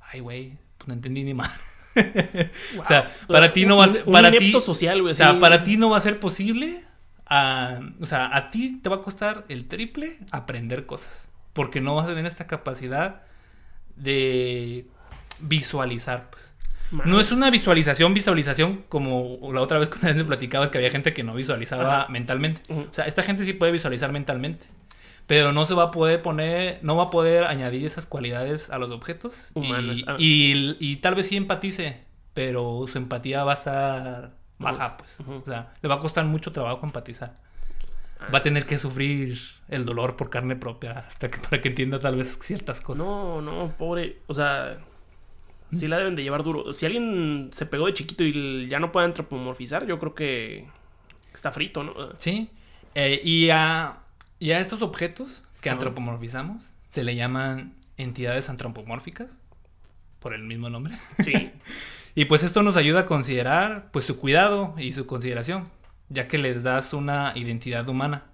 Ay, güey, pues no entendí ni mal. <laughs> O sea, para ti no va a ser... Para un ti, social, güey. o sea, para ti no va a ser posible. a- o sea, a ti te va a costar el triple aprender cosas. Porque no vas a tener esta capacidad de visualizar, pues. Madre. No es una visualización, visualización como la otra vez <laughs> que me platicabas que había gente que no visualizaba Ajá. mentalmente. O sea, esta gente sí puede visualizar mentalmente. Pero no se va a poder poner, no va a poder añadir esas cualidades a los objetos. y- ah. Y, y tal vez sí empatice, pero su empatía va a estar baja, pues. O sea, le va a costar mucho trabajo empatizar. Ah. Va a tener que sufrir el dolor por carne propia hasta que para que entienda tal vez ciertas cosas. No, no, pobre. O sea, sí la deben de llevar duro. Si alguien se pegó de chiquito y ya no puede antropomorfizar, yo creo que está frito, ¿no? Sí. Eh, y, a, y a estos objetos que Ajá. antropomorfizamos se le llaman entidades antropomórficas, por el mismo nombre. Sí. <laughs> Y pues esto nos ayuda a considerar pues su cuidado y su consideración, ya que les das una identidad humana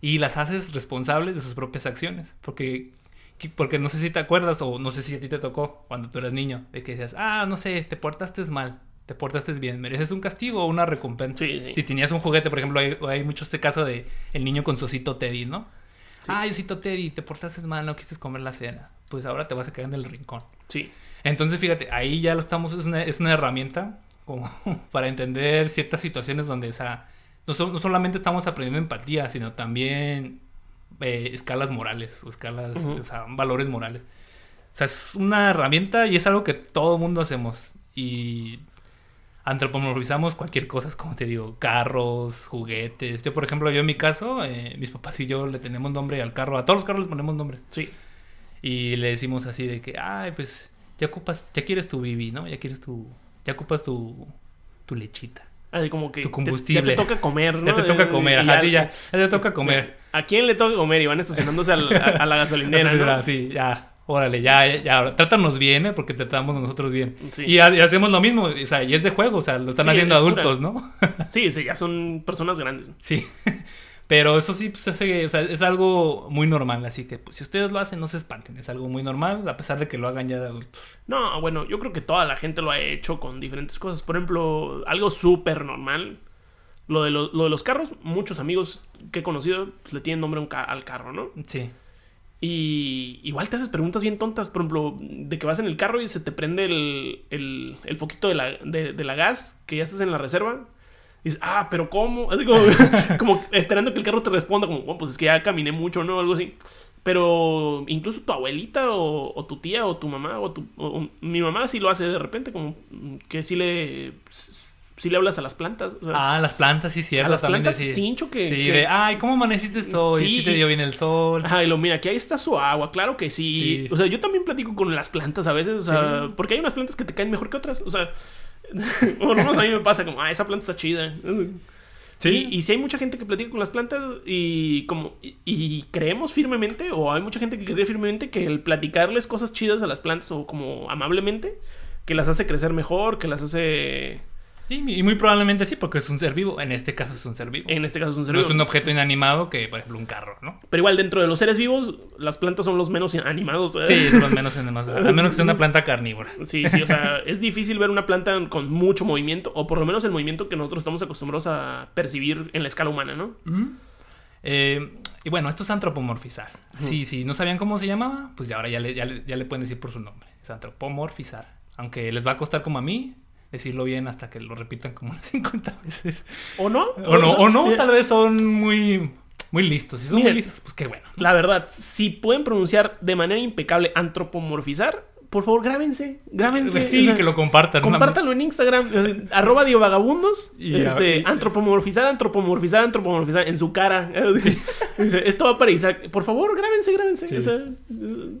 y las haces responsables de sus propias acciones, porque que- porque no sé si te acuerdas o no sé si a ti te tocó cuando tú eras niño, de que decías, "Ah, no sé, te portaste mal." Te portaste bien, mereces un castigo o una recompensa. Sí, sí. Si tenías un juguete, por ejemplo, hay, hay mucho este caso de el niño con su osito Teddy, ¿no? Sí. Ay, osito Teddy, te portaste mal, no quisiste comer la cena. Pues ahora te vas a quedar en el rincón. Sí. Entonces, fíjate, ahí ya lo estamos, es una, es una herramienta como <laughs> para entender ciertas situaciones donde, o sea, no, so- no solamente estamos aprendiendo empatía, sino también eh, escalas morales, o escalas, o sea, valores morales. O sea, es una herramienta y es algo que todo mundo hacemos. Y antropomorfizamos cualquier cosa, como te digo, carros, juguetes. Yo, por ejemplo, yo en mi caso, eh, mis papás y yo le tenemos nombre al carro, a todos los carros les ponemos nombre. Sí. Y le decimos así de que, ay, pues ya ocupas, ya quieres tu bibi, ¿no? Ya quieres tu, ya ocupas tu, tu lechita. Así como que Tu te- combustible. ya te toca comer, <laughs> ¿no? Ya te toca comer, Y ajá, sí, ya, ya te toca comer. ¿A quién le toca comer? Y van estacionándose al- a, a la <laughs> gasolinera, ¿no? Sí, ya, órale, ya, ya, ya, trátanos bien, ¿eh? Porque tratamos nosotros bien. Sí. Y, ha- y hacemos lo mismo, o sea, y es de juego, o sea, lo están Sí, haciendo es cura. adultos, ¿no? <laughs> Sí, sí, ya son personas grandes. Sí. Pero eso sí, pues hace- o sea, es algo muy normal, así que pues, si ustedes lo hacen, no se espanten, es algo muy normal, a pesar de que lo hagan ya de adultos. No, bueno, yo creo que toda la gente lo ha hecho con diferentes cosas. Por ejemplo, algo súper normal. Lo de, lo, lo de los carros, muchos amigos que he conocido pues, le tienen nombre ca- al carro, ¿no? Sí. Y igual te haces preguntas bien tontas, por ejemplo, de que vas en el carro y se te prende el, el, el foquito de la, de, de la gas que ya estás en la reserva. Y dices, ah, pero ¿cómo? Así como, <laughs> como esperando que el carro te responda, como, bueno, pues es que ya caminé mucho, ¿no? Algo así. Pero incluso tu abuelita o, o tu tía o tu mamá o tu... o- o- mi mamá sí lo hace de repente, como que sí le... Sí le hablas a las plantas. o sea, Ah, las plantas, sí, cierto. a las plantas sí hincho que... Sí, que- de, ay, ¿cómo amaneciste hoy? Sí, Sí, te dio bien el sol. Ajá, y lo mira, aquí ahí está su agua, claro que sí. Sí. O sea, yo también platico con las plantas a veces, o sea, porque hay unas plantas que te caen mejor que otras. O sea, <laughs> por lo menos a mí me pasa como, ah, esa planta está chida. Sí. Y, y si hay mucha gente que platica con las plantas y como y, y creemos firmemente, o hay mucha gente que cree firmemente que el platicarles cosas chidas a las plantas o como amablemente, que las hace crecer mejor, que las hace... Sí, y muy probablemente sí, porque es un ser vivo. En este caso es un ser vivo. En este caso es un ser no vivo. es un objeto inanimado que, por ejemplo, un carro, ¿no? Pero igual dentro de los seres vivos, las plantas son los menos animados. ¿eh? Sí, son los menos animados. A menos que sea una planta carnívora. Sí, sí, o sea, es difícil ver una planta con mucho movimiento, o por lo menos el movimiento que nosotros estamos acostumbrados a percibir en la escala humana, ¿no? Eh, y bueno, esto es antropomorfizar. Sí, sí, no sabían cómo se llamaba, pues ya ahora ya le, ya, le, ya le pueden decir por su nombre. Es antropomorfizar. Aunque les va a costar como a mí decirlo bien hasta que lo repitan como unas <laughs> 50 veces. ¿O no? O no, o no, tal vez son muy, muy listos. Si son Miren. muy listos, pues qué bueno. La verdad, si pueden pronunciar de manera impecable antropomorfizar, por favor, grábense, grábense. Sí, o sea, que lo compartan. Compártanlo en Instagram, <laughs> arroba diovagabundos, Y- este, y- antropomorfizar, antropomorfizar, antropomorfizar en su cara. <laughs> Dice, Esto va para Isaac. Por favor, grábense, grábense. Sí. o sea,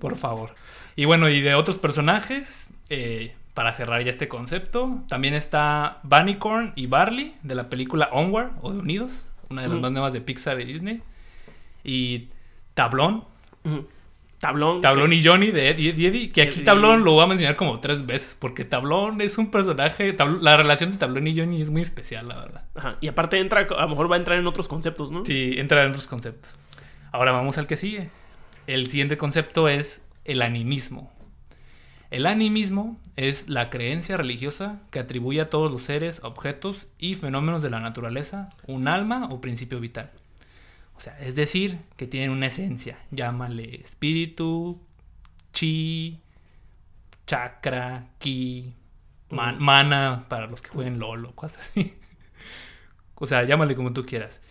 Por favor. Y bueno, y de otros personajes, eh, para cerrar ya este concepto, también está Bunnycorn y Barley de la película Onward o de Unidos, una de las más nuevas de Pixar y Disney. Y Tablón. Tablón. Tablón y Johnny de Eddie, Eddie, Eddie, que aquí Tablón lo voy a mencionar como tres veces, porque Tablón es un personaje, la relación de Tablón y Johnny es muy especial, la verdad. Ajá. Y aparte entra, a lo mejor va a entrar en otros conceptos, ¿no? Sí, entra en otros conceptos. Ahora vamos al que sigue. El siguiente concepto es el animismo. El animismo es la creencia religiosa que atribuye a todos los seres, objetos y fenómenos de la naturaleza un alma o principio vital. O sea, es decir, que tienen una esencia. Llámale espíritu, chi, chakra, ki, man- Ujú. mana para los que jueguen LOL o cosas así. <laughs> O sea, llámale como tú quieras.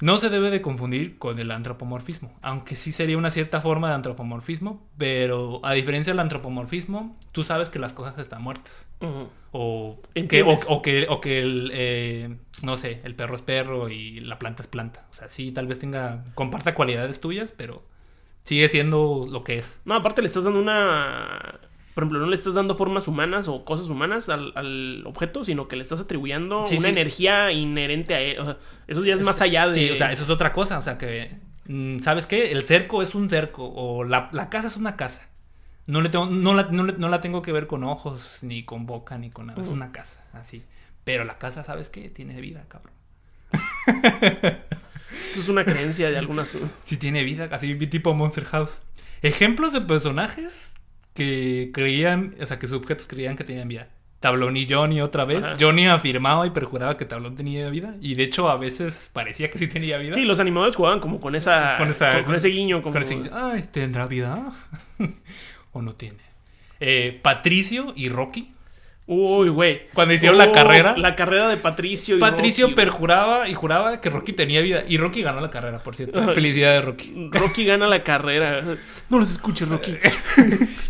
No se debe de confundir con el antropomorfismo, aunque sí sería una cierta forma de antropomorfismo, pero a diferencia del antropomorfismo, tú sabes que las cosas están muertas. Ujú. O que, o, Entiendes. o que, o que el, eh, no sé, el perro es perro y la planta es planta. O sea, sí, tal vez tenga, comparta cualidades tuyas, pero sigue siendo lo que es. No, aparte le estás dando una. Por ejemplo, no le estás dando formas humanas o cosas humanas al, al objeto, sino que le estás atribuyendo Sí, una sí. energía inherente a él. O sea, eso ya es más allá de. Sí, o sea, eso es otra cosa. O sea, que, mm, ¿sabes qué? El cerco es un cerco o la, la casa es una casa. No, le tengo, no, la, no, le- no la tengo que ver con ojos, ni con boca, ni con nada. Es una casa, así. Pero la casa, ¿sabes qué? Tiene vida, cabrón. <laughs> Eso es una creencia de algunas. Sí tiene vida, así tipo Monster House. Ejemplos de personajes que creían, o sea, que sus objetos creían que tenían vida. Tablón y Johnny otra vez. Ajá. Johnny afirmaba y perjuraba que Tablón tenía vida. Y de hecho a veces parecía que sí tenía vida. Sí, los animadores jugaban como con esa. Con esa- con ese guiño. Como... Con ese- Ay, ¿tendrá vida? <laughs> ¿O no tiene? Eh, Patricio y Rocky. Uy, güey. Cuando hicieron la carrera. La carrera de Patricio y Patricio Rocky, perjuraba y juraba que Rocky tenía vida. Y Rocky ganó la carrera, por cierto. Felicidades, Rocky. Rocky gana la carrera. No los escuches, Rocky. <laughs>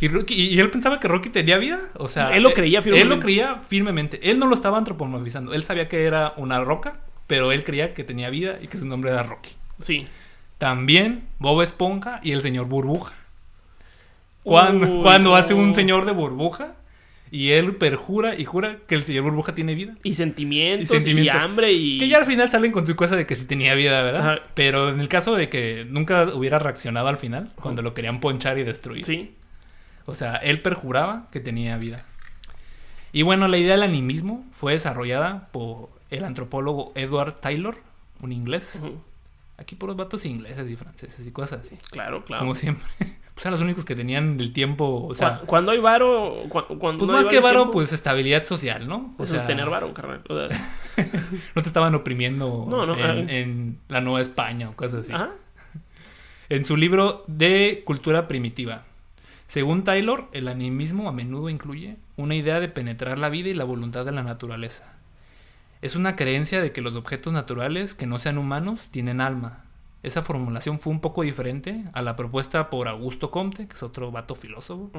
Y, Rocky, y él pensaba que Rocky tenía vida. O sea, Él lo creía Él firmemente. lo creía firmemente. Él no lo estaba antropomorfizando. Él sabía que era una roca, pero él creía que tenía vida y que su nombre era Rocky. Sí. También Bob Esponja y el señor Burbuja. Cuando, Uy, cuando no. hace un señor de burbuja y él perjura y jura que el señor burbuja tiene vida. Y sentimientos, Y hambre y. Que ya al final salen con su cosa de que sí tenía vida, ¿verdad? Ajá. Pero en el caso de que nunca hubiera reaccionado al final, cuando lo querían ponchar y destruir. Sí. O sea, él perjuraba que tenía vida. Y bueno, la idea del animismo fue desarrollada por el antropólogo Edward Taylor, un inglés. Aquí por los vatos ingleses y franceses y cosas así. Claro, claro. Como siempre. Pues eran los únicos que tenían el tiempo, o sea, Cu- cuando hay varo. cu- cuando pues no hay más que varo, tiempo, pues estabilidad social, ¿no? O Eso sea, es tener varo, carnal. O sea, <laughs> no te estaban oprimiendo No, no, en, ah. en la Nueva España o cosas así. Ajá. En su libro de cultura primitiva. Según Taylor, el animismo a menudo incluye una idea de penetrar la vida y la voluntad de la naturaleza. Es una creencia de que los objetos naturales que no sean humanos tienen alma. Esa formulación fue un poco diferente a la propuesta por Augusto Comte, que es otro vato filósofo,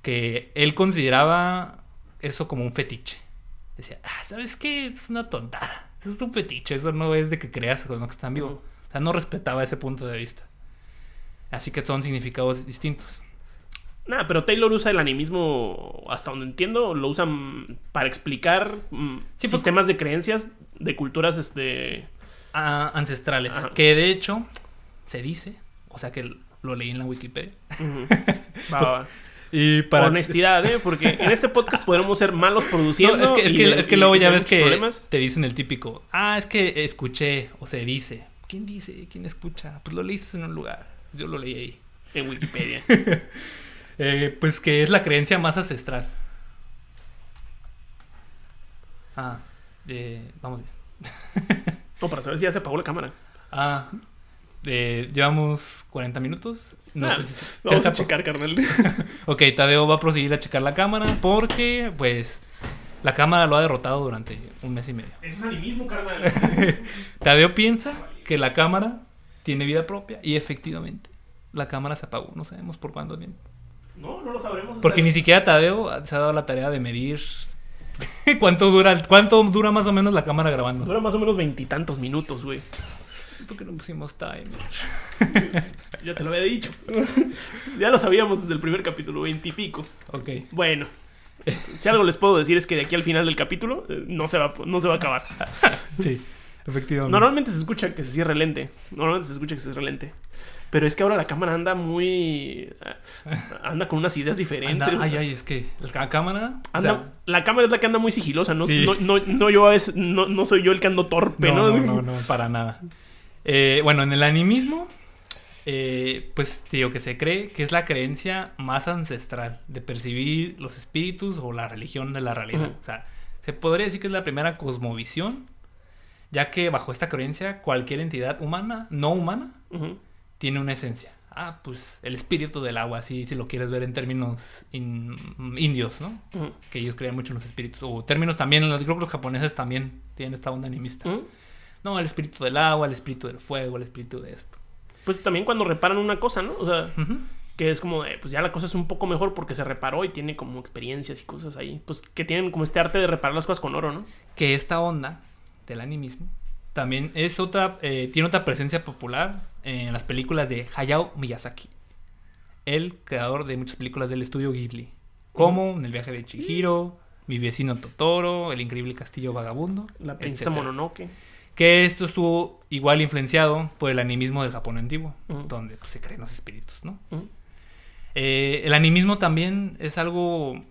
que él consideraba eso como un fetiche. Decía, ah, ¿sabes qué? Es una tontada. Eso es un fetiche, eso no es de que creas con lo que están vivos. Ujú. O sea, no respetaba ese punto de vista. Así que son significados distintos. Nah, pero Taylor usa el animismo, hasta donde entiendo, lo usan para explicar mm, pues- sistemas de creencias de culturas, este... Ancestrales. Ajá. Que de hecho, se dice, o sea que lo leí en la Wikipedia. <laughs> va, va. Y para... Honestidad, ¿eh? Porque en este podcast podremos ser malos produciendo. No, es que, es que, de- es que y luego ya ves que problemas. te dicen el típico, ah, es que escuché o se dice. ¿Quién dice? ¿Quién escucha? Pues lo leíste en un lugar. Yo lo leí ahí. En Wikipedia. <laughs> Eh, pues que es la creencia más ancestral. Ah, eh, vamos bien. <laughs> no, para saber si ya se apagó la cámara. Ah, eh, llevamos 40 minutos. No Ah, sé si- si- Vamos a checar, carnal. <laughs> Ok, Tadeo va a proseguir a checar la cámara porque, pues, la cámara lo ha derrotado durante un mes y medio. Eso es animismo, carnal. <laughs> Tadeo piensa que la cámara tiene vida propia y efectivamente la cámara se apagó. No sabemos por cuánto tiempo. No, no lo sabremos. Porque ni siquiera Tadeo se ha dado la tarea de medir <laughs> cuánto dura, cuánto dura más o menos la cámara grabando. Dura más o menos veintitantos minutos, güey. ¿Por qué no pusimos timer? <laughs> Ya te lo había dicho. <laughs> ya lo sabíamos desde el primer capítulo, veintipico. Ok. Bueno. Si algo les puedo decir es que de aquí al final del capítulo eh, no se va, no se va a acabar. Sí. Efectivamente. Normalmente se escucha que se cierra el lente. Normalmente se escucha que se cierra el lente. Pero es que ahora la cámara anda muy. Anda con unas ideas diferentes. Anda- ay, ay, es que la cámara. o Anda- sea, la cámara es la que anda muy sigilosa, ¿no? Sí. No, no, no yo veces, no, no soy yo el que ando torpe, no, ¿no? no, no, para nada. Eh, bueno, en el animismo, eh, pues digo que se cree que es la creencia más ancestral de percibir los espíritus o la religión de la realidad. Ujú. O sea, se podría decir que es la primera cosmovisión, ya que bajo esta creencia cualquier entidad humana, no humana, Ujú. Tiene una esencia. Ah, pues el espíritu del agua, así si lo quieres ver en términos in- indios, ¿no? Que ellos crean mucho en los espíritus. O términos también, los- creo que los japoneses también tienen esta onda animista. No, el espíritu del agua, el espíritu del fuego, el espíritu de esto. Pues también cuando reparan una cosa, ¿no? O sea, que es como de, pues ya la cosa es un poco mejor porque se reparó y tiene como experiencias y cosas ahí. Pues que tienen como este arte de reparar las cosas con oro, ¿no? Que esta onda del animismo también es otra, eh, tiene otra presencia popular en las películas de Hayao Miyazaki, el creador de muchas películas del estudio Ghibli, como En el viaje de Chihiro, Mi vecino Totoro, El increíble castillo vagabundo, La princesa. Mononoke. Que esto estuvo igual influenciado por el animismo del Japón antiguo, donde pues, se creen los espíritus, ¿no? Eh, el animismo también es algo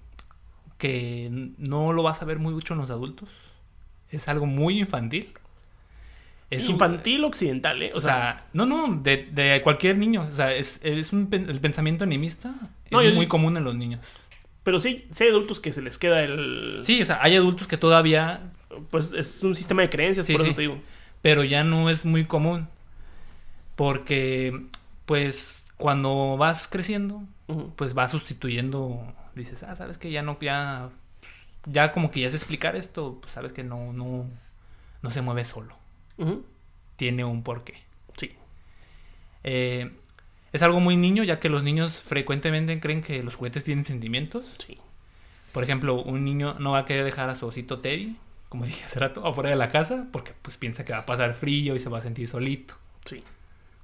que no lo vas a ver muy mucho en los adultos. Es algo muy infantil. Es Infantil occidental, ¿eh? o sea, no, no, de, de cualquier niño. O sea, es, es un el pensamiento animista es No, yo- muy común en los niños. pero sí, sí hay adultos que se les queda el... Sí, o sea, hay adultos que todavía, Pues es un sistema de creencias, Sí, por sí. eso te digo. pero ya no es muy común. Porque, pues, cuando vas creciendo, pues va sustituyendo. Dices, ah, sabes que ya no, ya. Ya como que ya sé explicar esto, pues sabes que no, no, no se mueve solo. Tiene un porqué. Sí. Eh, es algo muy niño, ya que los niños frecuentemente creen que los juguetes tienen sentimientos. Sí. Por ejemplo, un niño no va a querer dejar a su osito Teddy, como <laughs> dije hace rato, afuera de la casa, porque pues piensa que va a pasar frío y se va a sentir solito. Sí.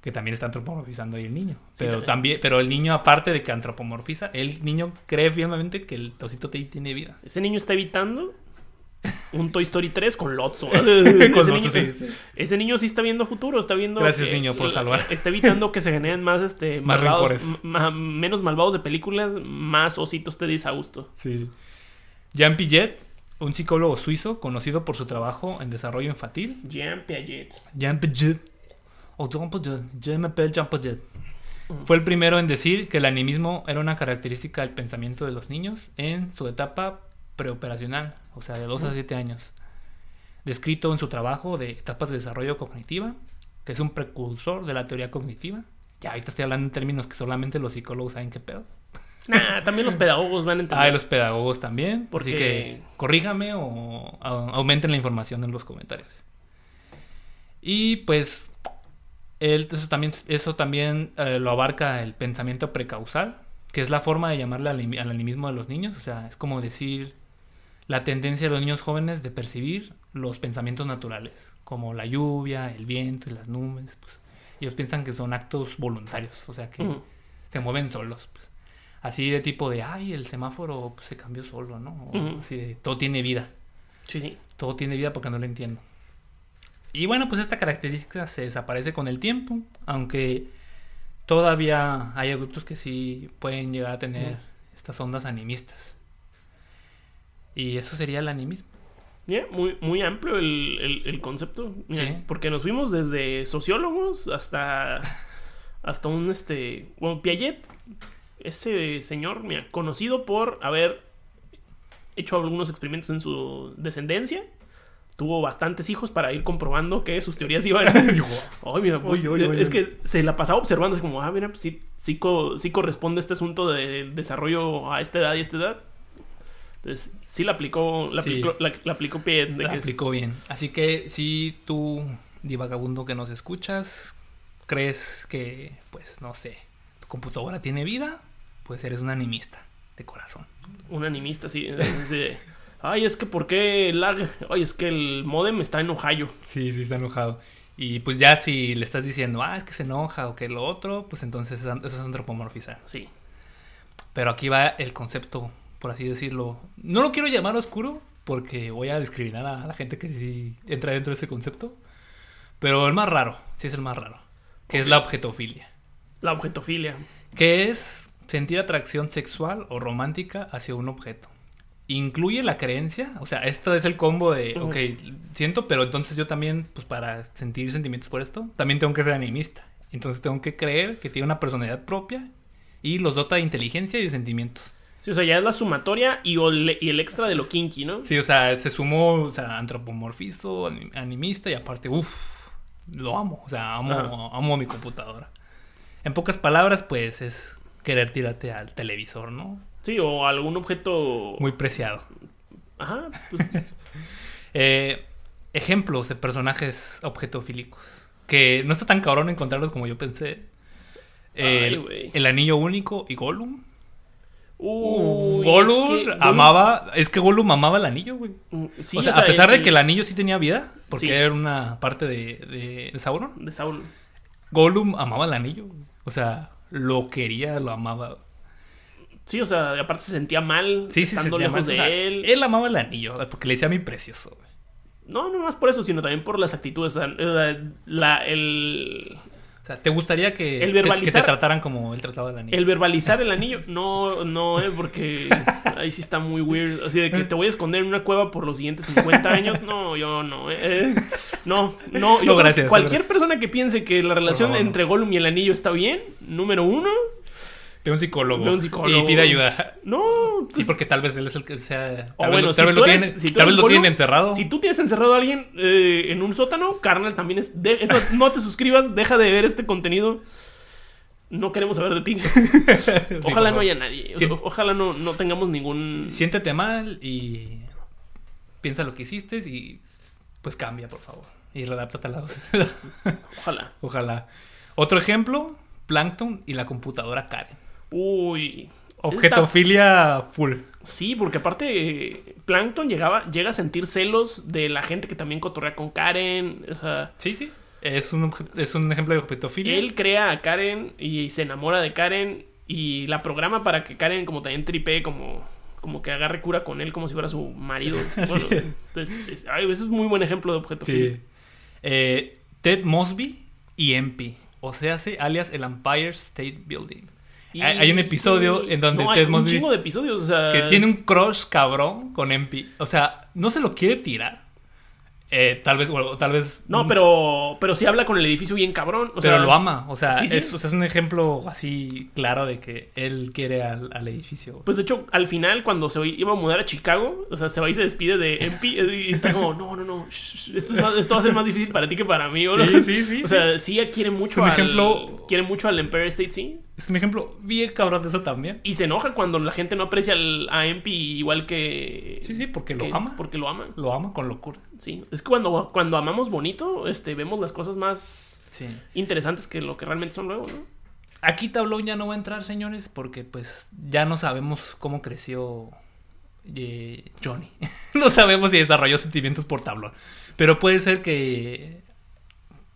Que también está antropomorfizando ahí el niño. Sí, Pero también. también, pero el niño, aparte de que antropomorfiza, el niño cree firmemente que el osito Teddy tiene vida. Ese niño está evitando un Toy Story 3 con Lotso. <laughs> Ese, niño, sí, sí. ese niño sí está viendo futuro, está viendo. Gracias, que niño, por salvar. <laughs> Está evitando que se generen más, este, Más malvados, menos malvados de películas, más ositos te dice a gusto. Sí. Jean Piaget, un psicólogo suizo conocido por su trabajo en desarrollo infantil. Jean Piaget. Jean Piaget. O Jean Piaget. Jean Piaget. Fue el primero en decir que el animismo era una característica del pensamiento de los niños en su etapa preoperacional, o sea, de 2 a 7 años. Descrito en su trabajo de etapas de desarrollo cognitiva, que es un precursor de la teoría cognitiva. Ya ahorita estoy hablando en términos que solamente los psicólogos saben qué pedo. <laughs> Nah, también los pedagogos van a entender. Ah, y los pedagogos también. Porque- Así que corríjame o aumenten la información en los comentarios. Y pues el- eso también, eso también eh, lo abarca el pensamiento precausal, que es la forma de llamarle al, al animismo de los niños. O sea, es como decir la tendencia de los niños jóvenes de percibir los pensamientos naturales, como la lluvia, el viento y las nubes. Pues, ellos piensan que son actos voluntarios, o sea que se mueven solos. pues. Así de tipo de, ay, el semáforo pues, se cambió solo, ¿no? O. Así de, todo tiene vida. Sí, sí. Todo tiene vida porque no lo entiendo. Y bueno, pues esta característica se desaparece con el tiempo, aunque todavía hay adultos que sí pueden llegar a tener estas ondas animistas. Y eso sería el animismo. Ya, muy, muy amplio el, el- el concepto. Sí. Porque nos fuimos desde sociólogos hasta. hasta un este. Bueno, Piaget. Ese señor, mira, conocido por haber hecho algunos experimentos en su descendencia. Tuvo bastantes hijos para ir comprobando que sus teorías iban. <laughs> Mira, oye. es que se la pasaba observando, es como, ah, mira, pues sí, sí, co- sí corresponde este asunto del desarrollo a esta edad y esta edad. Entonces, sí la aplicó, la Sí. aplicó, la, la aplicó Piaget. de La que es- aplicó bien. Así que si tú, divagabundo que nos escuchas, crees que, pues, no sé, tu computadora tiene vida, pues eres un animista de corazón. Un animista, sí. <laughs> de, Ay, es que ¿por qué lag? Ay, es que el modem está en Ohio. Sí, sí, está enojado. Y pues ya si le estás diciendo, ah, es que se enoja o que lo otro, pues entonces eso es antropomorfizar. Sí. Pero aquí va el concepto, por así decirlo. No lo quiero llamar oscuro porque voy a discriminar a la gente que sí entra dentro de ese concepto. Pero el más raro, sí es el más raro, que es la objetofilia, La objetofilia. que es sentir atracción sexual o romántica hacia un objeto. Incluye la creencia, o sea, esto es el combo de, Ujú. ok, siento, pero entonces yo también, pues para sentir sentimientos por esto, también tengo que ser animista. Entonces tengo que creer que tiene una personalidad propia y los dota de inteligencia y de sentimientos. Sí, o sea, ya es la sumatoria y, el extra de lo kinky, ¿no? Sí, o sea, se sumó, o sea, antropomorfizo, ani- animista y aparte, uff, lo amo, o sea, amo, Ajá. amo a mi computadora. En pocas palabras, pues es querer tirarte al televisor, ¿no? Sí, o algún objeto. Muy preciado. Ajá. pues, <laughs> Eh, ejemplos de personajes objetofílicos. Que no está tan cabrón encontrarlos como yo pensé. Ay, El, güey. el anillo único y Gollum. Gollum es que Gollum- amaba. Es que Gollum amaba el anillo, güey. Mm, Sí, o sea, a pesar de que el anillo sí tenía vida, porque Sí. era una parte de, de, de Sauron, De Saul. Gollum amaba el anillo. güey. O sea, lo quería, lo amaba. Sí, o sea, aparte se sentía mal Sí, sí, estando sentía lejos mal. de O sea, él. Él amaba el anillo, porque le decía mi precioso, güey. No, no más por eso, sino también por las actitudes. O sea, eh, la, el, O sea, ¿te gustaría que, El que- te trataran como él trataba el anillo? el verbalizar el anillo, no, no, eh, porque <laughs> ahí sí está muy weird. Así de que te voy a esconder en una cueva por los siguientes 50 años. No, yo no. eh, no, no. yo gracias, Cualquier gracias. persona que piense que la relación favor, entre Gollum y el anillo está bien, número uno, Ve un psicólogo. Ve un psicólogo. Y pide ayuda. no. Sí, pues, porque tal vez él es el que sea. O Tal vez, bueno, lo- tienen encerrado. Si tú tienes encerrado a alguien eh, en un sótano, carnal, también es. de- eso, no te suscribas, deja de ver este contenido. No queremos saber de ti. <laughs> Sí, <laughs> Ojalá no haya nadie. O Sí. sea, ojalá no, no tengamos ningún. Siéntete mal y piensa lo que hiciste y pues cambia, por favor. Y redáptate a la. Ojalá. <laughs> Ojalá. Otro ejemplo, Plankton y la computadora Karen. Uy. Objetofilia full. Sí, porque aparte Plankton llegaba, llega a sentir celos de la gente que también cotorrea con Karen. O sea, Sí, sí. Es un, es un ejemplo de objetofilia. él crea a Karen y se enamora de Karen y la programa para que Karen como también tripee como, como que agarre cura con él como si fuera su marido. <laughs> Bueno, es. entonces, es- ay, eso es muy buen ejemplo de objeto. Sí. Eh, Ted Mosby y MP. O sea, alias el Empire State Building. Hay- hay un episodio en donde no, hay Ted un Mosby- chingo de episodios, o sea, Que tiene un crush cabrón con MP. O sea, no se lo quiere tirar. Eh, tal vez, bueno, tal vez. No, pero pero sí habla con el edificio bien cabrón, o pero sea, lo ama. O sea, sí, sí. Es, o sea, es un ejemplo así claro de que él quiere al, al edificio. güey. Pues de hecho, al final, cuando se iba a mudar a Chicago, o sea, se va y se despide de MP y está como, no, no, no, shh, esto, es más- esto va a ser más difícil para ti que para mí. ¿o no? Sí, sí, sí, <laughs> O sea, sí quiere mucho un al... ejemplo- Quiere mucho al Empire State, sí. Es un ejemplo bien cabrón de eso también. Y se enoja cuando la gente no aprecia al, a MP igual que... Sí, sí, porque lo ama. Porque lo ama, Lo ama con locura. sí. Es que cuando, cuando amamos bonito, este, vemos las cosas más Sí. interesantes que lo que realmente son luego, ¿no? Aquí Tablón ya no va a entrar, señores, porque pues ya no sabemos cómo creció eh, Johnny. <laughs> no sabemos si desarrolló sentimientos por Tablón. Pero puede ser que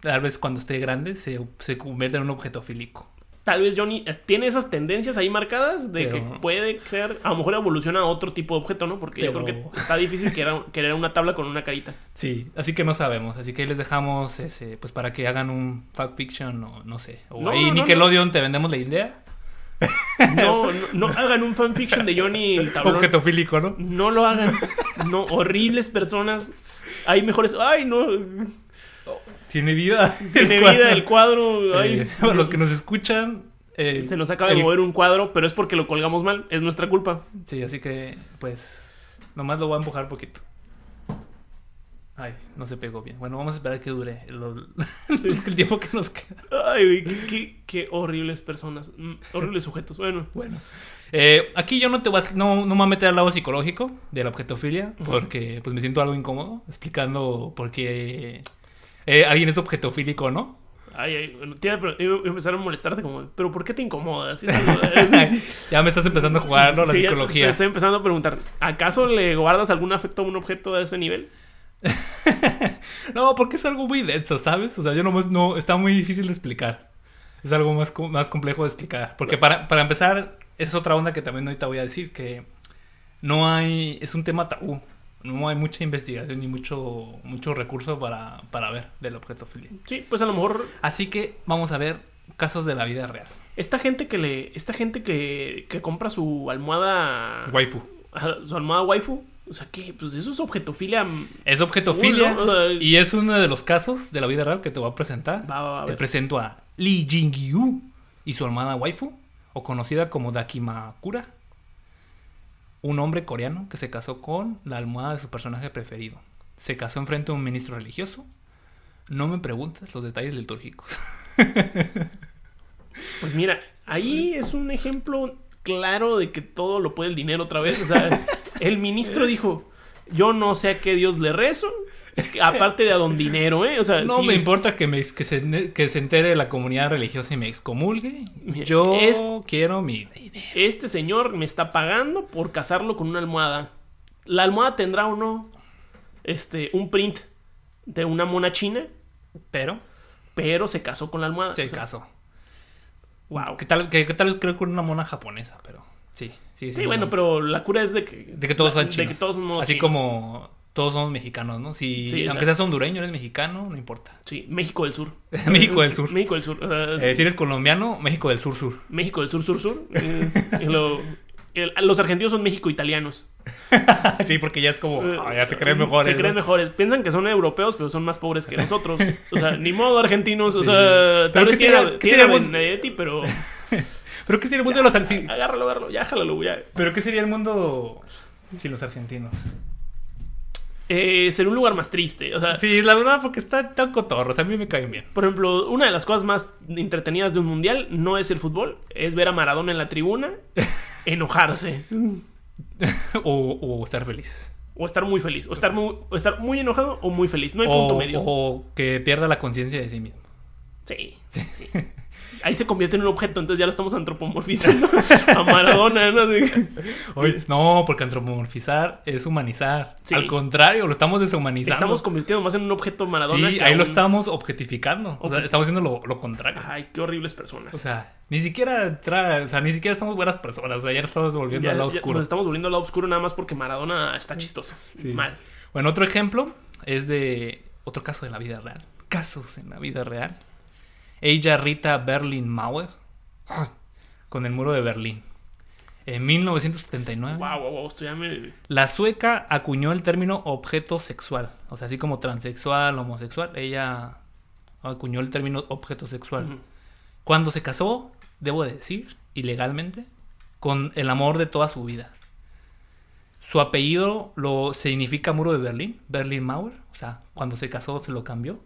tal vez cuando esté grande se, se convierta en un objeto fílico. Tal vez Johnny eh, tiene esas tendencias ahí marcadas de Pero- que puede ser, a lo mejor evoluciona a otro tipo de objeto, ¿no? Porque yo creo que está difícil querer, querer una tabla con una carita. <laughs> Sí, así que no sabemos. Así que ahí les dejamos ese, pues para que hagan un fact fiction o no sé. O No, ahí no, no, Nickelodeon te vendemos la idea. No, no, no hagan un fanfiction de Johnny el <laughs> tablón. Objeto fílico, ¿no? No lo hagan. No, horribles personas. Hay mejores. Ay, no. Tiene vida. Tiene <laughs> El vida el cuadro. Ay, Eh, para los que nos escuchan. eh, Se nos acaba de el- mover un cuadro, pero es porque lo colgamos mal. Es nuestra culpa. Sí, así que, pues, nomás lo voy a empujar poquito. Ay, no se pegó bien. Bueno, vamos a esperar que dure el <laughs> tiempo que nos queda. Ay, güey, qué, qué- qué horribles personas. Mm, horribles sujetos. Bueno. Bueno, eh, aquí yo no te voy a, no, no me voy a meter al lado psicológico de la objetofilia, porque pues me siento algo incómodo explicando por qué eh, alguien es objetofílico, ¿no? Ay, ay, bueno, te iba a empezar molestarte como, pero ¿por qué te incomodas? Eso- <laughs> ya me estás empezando a jugar, ¿no? La Sí, psicología. Te estoy empezando a preguntar, ¿acaso le guardas algún afecto a un objeto de ese nivel? <laughs> No, porque es algo muy denso, ¿sabes? O sea, yo nomás no, está muy difícil de explicar. Es algo más, más complejo de explicar. Porque para, para empezar, es otra onda que también ahorita voy a decir, que no hay, es un tema tabú. No hay mucha investigación ni mucho, mucho recurso para, para ver del objetofilia. Sí, pues a lo mejor Así que vamos a ver casos de la vida real. esta gente que le esta gente que, que compra su almohada Waifu. su almohada waifu, o sea, que pues eso es objetofilia. mm, Es objetofilia y es uno de los casos de la vida real que te voy a presentar. Va, va, va, a te presento a Lee Jin-gyu y su hermana waifu, o conocida como Dakimakura. Un hombre coreano que se casó con la almohada de su personaje preferido. Se casó enfrente de un ministro religioso. No me preguntes los detalles litúrgicos. <laughs> Pues mira, ahí es un ejemplo claro de que todo lo puede el dinero otra vez. O sea, el ministro dijo, yo no sé a qué Dios le rezo, aparte de a don dinero, ¿eh? O sea, No sí, me importa que, me, que, se, que se entere la comunidad religiosa y me excomulgue. Yo es- quiero mi dinero. este señor me está pagando por casarlo con una almohada. La almohada tendrá o no este, un print de una mona china, Pero pero se casó con la almohada. se O sea, casó. Wow. ¿Qué tal, qué, qué tal creo que una mona japonesa? Pero sí, sí, Sí, bueno, pero la cura es de que... De que todos son de chinos. que todos Así chinos. como todos somos mexicanos, ¿no? Si, Sí, aunque sea- seas hondureño, eres mexicano, no importa. Sí, México del Sur. <laughs> México del Sur. México del Sur. o sea, Eh, si eres colombiano, México del Sur Sur. México del Sur, Sur, Sur. Eh, y lo- el- los argentinos son México italianos. <laughs> sí, porque ya es como, Eh, ah, ya se creen mejores. Se creen ¿no? mejores. Piensan que son europeos, pero son más pobres que nosotros. O sea, ni modo argentinos. O sea, Pero tal ¿qué vez tiene, pero... <laughs> Pero ¿qué sería el mundo de los argentinos? Agárralo, agárralo. Ya, jálalo, ya. Pero ¿qué sería el mundo sin los argentinos? Eh, ser un lugar más triste. O sea, Sí, la verdad, porque está tan cotorros. A mí me caen bien. por ejemplo, una de las cosas más entretenidas de un mundial no es el fútbol, es ver a Maradona en la tribuna, <laughs> enojarse. <laughs> o, o estar feliz. O estar muy feliz. O estar muy, o estar muy enojado o muy feliz. No hay o, punto medio. o que pierda la conciencia de sí mismo. Sí, sí. <laughs> Ahí se convierte en un objeto, entonces ya lo estamos antropomorfizando <laughs> a Maradona, ¿no? Así que- Oye, no, porque antropomorfizar es humanizar. Sí. Al contrario, lo estamos deshumanizando. Estamos convirtiendo más en un objeto Maradona. sí, que ahí lo estamos objetificando. O sea, estamos haciendo lo, lo contrario. Ay, qué horribles personas. O sea, ni siquiera tra- o sea, ni siquiera estamos buenas personas. O sea, ya estamos volviendo ya, al lado ya oscuro. nos estamos volviendo al lado oscuro nada más porque Maradona está chistoso. Sí. Mal. Bueno, otro ejemplo es de otro caso de la vida real. Casos en la vida real. Ella Rita Berlin Mauer con el muro de Berlín. En 1979, Wow, wow, wow. Esto ya me. la sueca acuñó el término objeto sexual. O sea, así como transexual, homosexual, ella acuñó el término objeto sexual. Cuando se casó, debo de decir, ilegalmente, con el amor de toda su vida. Su apellido lo significa muro de Berlín, Berlin Mauer. O sea, cuando se casó se lo cambió.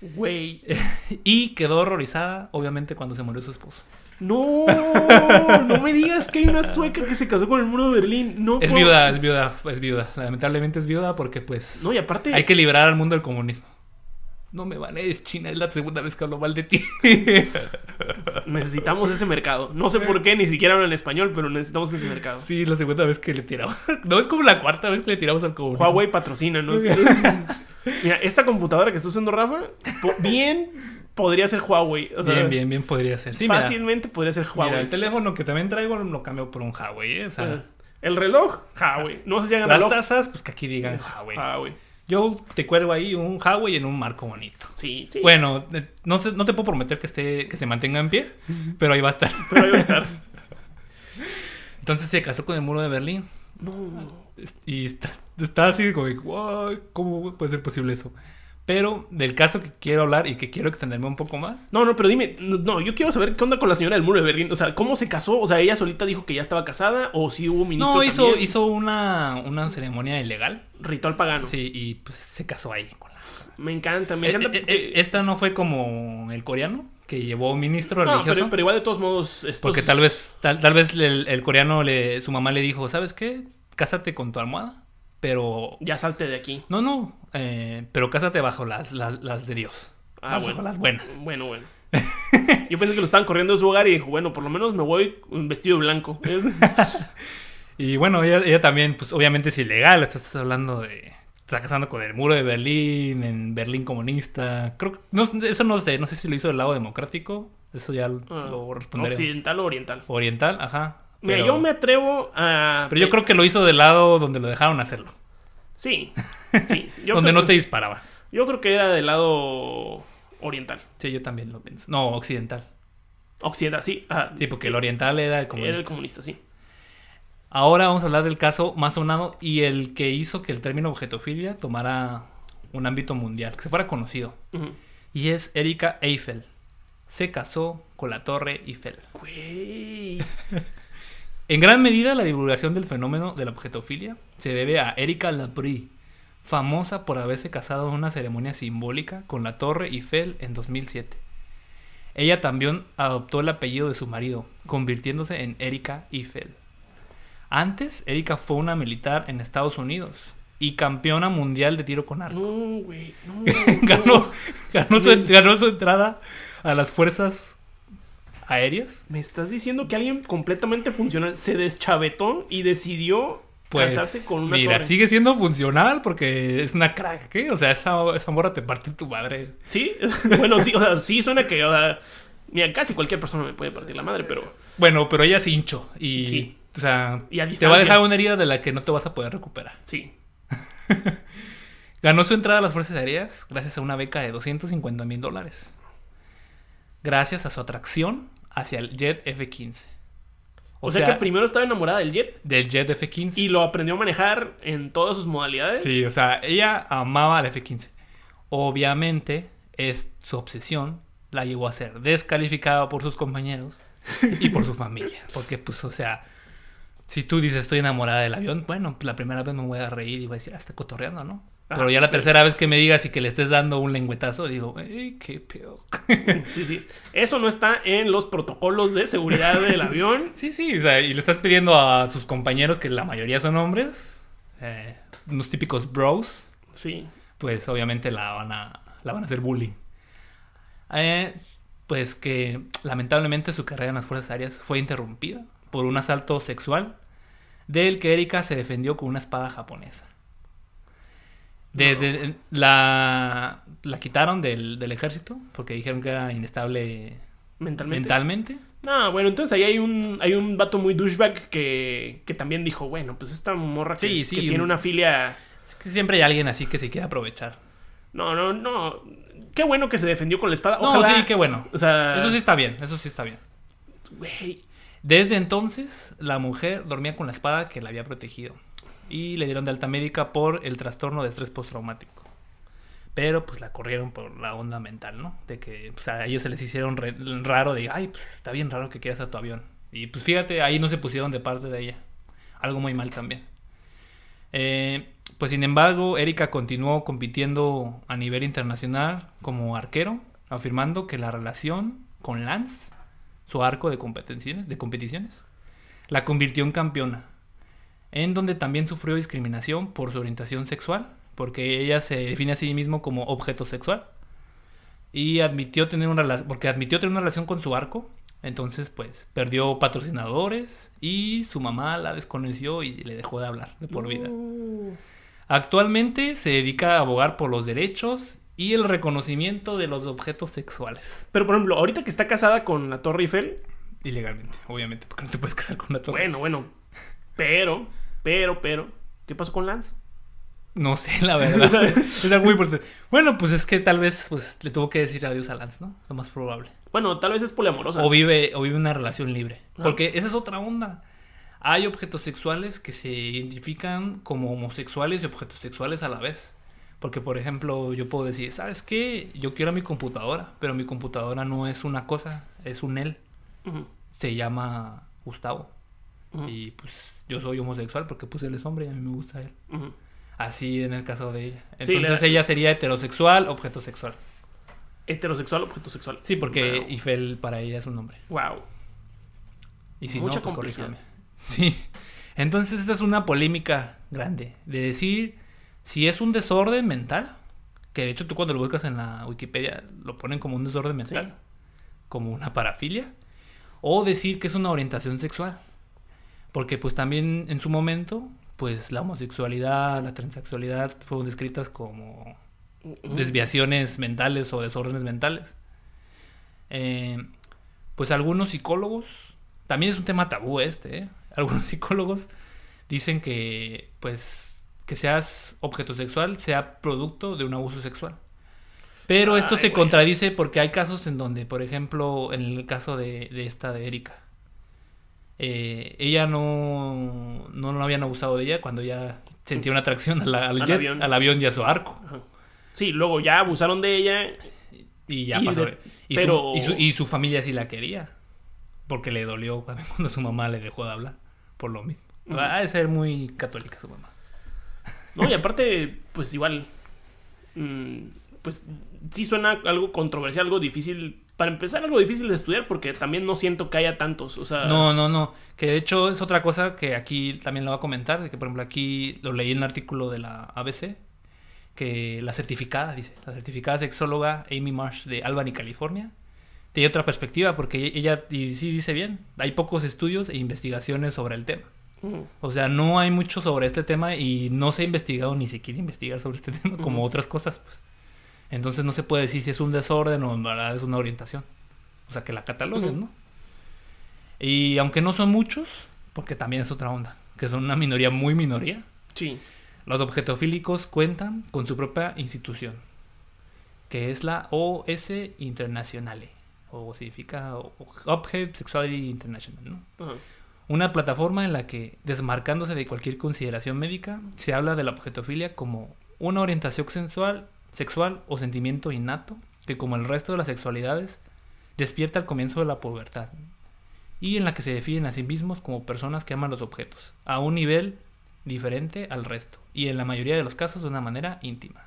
Güey. <laughs> Y quedó horrorizada, obviamente, cuando se murió su esposo. No, no me digas que hay una sueca que se casó con el muro de Berlín. No Es puedo- viuda, es viuda, es viuda. Lamentablemente es viuda porque, pues, No, y aparte. hay que liberar al mundo del comunismo. No me banees, China, es la segunda vez que hablo mal de ti. <laughs> Necesitamos ese mercado. No sé por qué, ni siquiera hablan español, pero necesitamos ese mercado. sí, la segunda vez que le tiramos. <laughs> No, es como la cuarta vez que le tiramos al comunismo. Huawei patrocina, ¿no? <laughs> Mira, esta computadora que está usando Rafa, bien podría ser Huawei. O sea, Bien, bien, bien podría ser. Sí, mira, fácilmente podría ser Huawei. Mira, el teléfono que también traigo lo cambio por un Huawei, ¿eh? O sea, Eh, El reloj, Huawei. No sé si hagan las relojes. tazas, pues que aquí digan Huawei. Huawei. Yo te cuelgo ahí un Huawei en un marco bonito. Sí, sí. Bueno, eh, no, sé, no te puedo prometer que esté, que se mantenga en pie, pero ahí va a estar. <laughs> Pero ahí va a estar. <laughs> Entonces se casó con el muro de Berlín. No. Y está, está así como, "Wow, ¿cómo puede ser posible eso? Pero del caso que quiero hablar y que quiero extenderme un poco más. No, no, pero dime, no, yo quiero saber qué onda con la señora del muro de Berlín. O sea, ¿cómo se casó? O sea, ella solita dijo que ya estaba casada o si hubo ministro No, hizo, también? hizo una, una ceremonia ilegal. ritual pagano. Sí, y pues se casó ahí con la Me encanta, me Eh, encanta eh, porque... eh, esta no fue como el coreano, que llevó un ministro no, religioso. pero, pero igual de todos modos estos... Porque tal vez, tal, tal vez el, el coreano, le, su mamá le dijo, ¿sabes qué? Cásate con tu almohada, pero... Ya salte de aquí. No, no, eh, pero cásate bajo las, las, las de Dios. Ah, bajo bueno. las buenas. Bueno, bueno. Yo pensé que lo estaban corriendo de su hogar y dijo, bueno, por lo menos me voy vestido de blanco. <laughs> Y bueno, ella, ella también, pues obviamente es ilegal, estás hablando de... Está casando con el muro de Berlín, en Berlín comunista. Creo que, no, eso no sé, no sé si lo hizo del lado democrático. Eso ya Ah, lo responderé. ¿Occidental o oriental? Oriental, ajá. Mira, pero- yo me atrevo a... Pero yo creo que lo hizo del lado donde lo dejaron hacerlo. Sí, <laughs> sí. Yo donde no te disparaba. Yo creo que era del lado oriental. Sí, yo también lo pienso. No, occidental. Occidental, sí. ajá. Sí, porque el oriental era el Era comunista. el comunista, sí. Ahora vamos a hablar del caso más sonado y el que hizo que el término objetofilia tomara un ámbito mundial, que se fuera conocido. Y es Erika Eiffel. Se casó con la Torre Eiffel. Güey. <laughs> En gran medida, la divulgación del fenómeno de la objetofilia se debe a Erika Laprie, famosa por haberse casado en una ceremonia simbólica con la Torre Eiffel en 2007. Ella también adoptó el apellido de su marido, convirtiéndose en Erika Eiffel. Antes, Erika fue una militar en Estados Unidos y campeona mundial de tiro con arco. No, güey. No, <laughs> ganó, no. ganó, su, ganó su entrada a las fuerzas aéreas. Me estás diciendo que alguien completamente funcional se deschavetó y decidió Pues, casarse con una mira, torre. sigue siendo funcional porque es una crack, ¿qué? O sea, esa, esa morra te parte tu madre. Sí, <laughs> bueno, sí, o sea, sí suena que, o sea, mira, casi cualquier persona me puede partir la madre, pero Bueno, pero ella se hinchó y, Sí. o sea, Y te va a dejar una herida de la que no te vas a poder recuperar. sí. <laughs> Ganó su entrada a las fuerzas aéreas gracias a una beca de 250 mil dólares. Gracias a su atracción hacia el Jet F-15. O, sea, que primero estaba enamorada del jet del Jet F-15. y lo aprendió a manejar en todas sus modalidades. Sí, o sea, ella amaba al F-15. Obviamente, es su obsesión la llevó a ser descalificada por sus compañeros y por su familia. <laughs> Porque, pues, o sea, si tú dices estoy enamorada del avión, bueno, pues la primera vez me voy a reír y voy a decir, ah, está cotorreando, ¿no? Ah, Pero ya la sí. tercera vez que me digas y que le estés dando un lengüetazo, digo, ¡ay, qué peor! <laughs> Sí, sí. Eso no está en los protocolos de seguridad del avión. <laughs> Sí, sí, o sea, y le estás pidiendo a sus compañeros, que la mayoría son hombres, eh, unos típicos bros, Sí. pues obviamente la van a, la van a hacer bullying. Eh, pues que lamentablemente su carrera en las Fuerzas Aéreas fue interrumpida por un asalto sexual del que Erika se defendió con una espada japonesa. Desde la, la quitaron del, del ejército porque dijeron que era inestable Mentalmente. mentalmente. No, bueno, entonces ahí hay un, hay un vato muy douchebag que, que también dijo, bueno, pues esta morra que, Sí, sí, que tiene un- una filia... Es que siempre hay alguien así que se quiere aprovechar. No, no, no. Qué bueno que se defendió con la espada. No, Ojalá... sí, qué bueno. O sea... Eso sí está bien, eso sí está bien. Güey, Desde entonces, la mujer dormía con la espada que la había protegido. Y le dieron de alta médica por el trastorno de estrés postraumático. Pero pues la corrieron por la onda mental, ¿no? De que pues, a ellos se les hicieron raro de, ay, pues, está bien raro que quieras a tu avión. Y pues fíjate, ahí no se pusieron de parte de ella. Algo muy mal también. Eh, pues sin embargo, Erika continuó compitiendo a nivel internacional como arquero, afirmando que la relación con Lance, su arco de de competiciones, la convirtió en campeona, en donde también sufrió discriminación por su orientación sexual, porque ella se define a sí mismo como objeto sexual y admitió tener una relación, porque admitió tener una relación con su arco, entonces pues perdió patrocinadores y su mamá la desconoció y le dejó de hablar de por vida. Actualmente se dedica a abogar por los derechos y el reconocimiento de los objetos sexuales. Pero por ejemplo, ahorita que está casada con la Torre Eiffel, Ilegalmente, obviamente, porque no te puedes casar con una torre. bueno, bueno. Pero, pero, pero, ¿qué pasó con Lance? No sé, la verdad. <laughs> es algo muy importante. Bueno, pues es que tal vez pues, le tuvo que decir adiós a Lance, ¿no? Lo más probable. Bueno, tal vez es poliamorosa. O vive, o vive una relación libre. Ah. Porque esa es otra onda. Hay objetos sexuales que se identifican como homosexuales y objetos sexuales a la vez. Porque, por ejemplo, yo puedo decir, ¿sabes qué? Yo quiero mi computadora, pero mi computadora no es una cosa, es un él. Se llama Gustavo. Y pues yo soy homosexual porque pues él es hombre y a mí me gusta él. Así en el caso de ella. Entonces la- ella sería heterosexual, objeto sexual. Heterosexual, objeto sexual. Sí, porque Wow. Ifel para ella es un nombre. Wow. Y si Mucha no, pues corríjame. <laughs> Sí. Entonces esta es una polémica grande de decir si es un desorden mental, que de hecho tú cuando lo buscas en la Wikipedia lo ponen como un desorden mental, como una parafilia, o decir que es una orientación sexual. Porque pues también en su momento, pues la homosexualidad, la transexualidad fueron descritas como desviaciones mentales o desórdenes mentales. Eh, pues algunos psicólogos, también es un tema tabú este, ¿eh? <laughs> algunos psicólogos dicen que pues que seas objeto sexual sea producto de un abuso sexual. Pero esto se contradice porque hay casos en donde, por ejemplo, en el caso de, de esta de Erika, eh, ella no, no, no habían abusado de ella cuando ya sentía una atracción a la- al, Al jet, avión. al avión y a su arco. Ajá. Sí, luego ya abusaron de ella. Y ya Y pasó. de- y, pero- su, y, su, y su familia sí la quería. Porque le dolió cuando, cuando su mamá le dejó de hablar. Por lo mismo. Ha de ser muy católica su mamá. No, y aparte, pues igual. mm, pues sí suena algo controversial, algo difícil. Para empezar, algo difícil de estudiar porque también no siento que haya tantos. O sea, No, no, no. Que de hecho es otra cosa que aquí también lo voy a comentar. de Que por ejemplo aquí lo leí en un artículo de la ABC. Que la certificada, dice, la certificada sexóloga Amy Marsh de Albany, California. Tiene otra perspectiva porque ella, y sí dice bien, hay pocos estudios e investigaciones sobre el tema. mm, O sea, no hay mucho sobre este tema y no se ha investigado ni se quiere investigar sobre este <laughs> tema como otras cosas, pues. Entonces no se puede decir si es un desorden o en verdad es una orientación. O sea, que la cataloguen. ¿no? Y aunque no son muchos, porque también es otra onda, que son una minoría muy minoría, sí. los objetofílicos cuentan con su propia institución, que es la OS Internationale, o significa Object Sexuality International, ¿no? Una plataforma en la que, desmarcándose de cualquier consideración médica, se habla de la objetofilia como una orientación sexual, sexual o sentimiento innato que, como el resto de las sexualidades, despierta al comienzo de la pubertad y en la que se definen a sí mismos como personas que aman los objetos, a un nivel diferente al resto y en la mayoría de los casos de una manera íntima.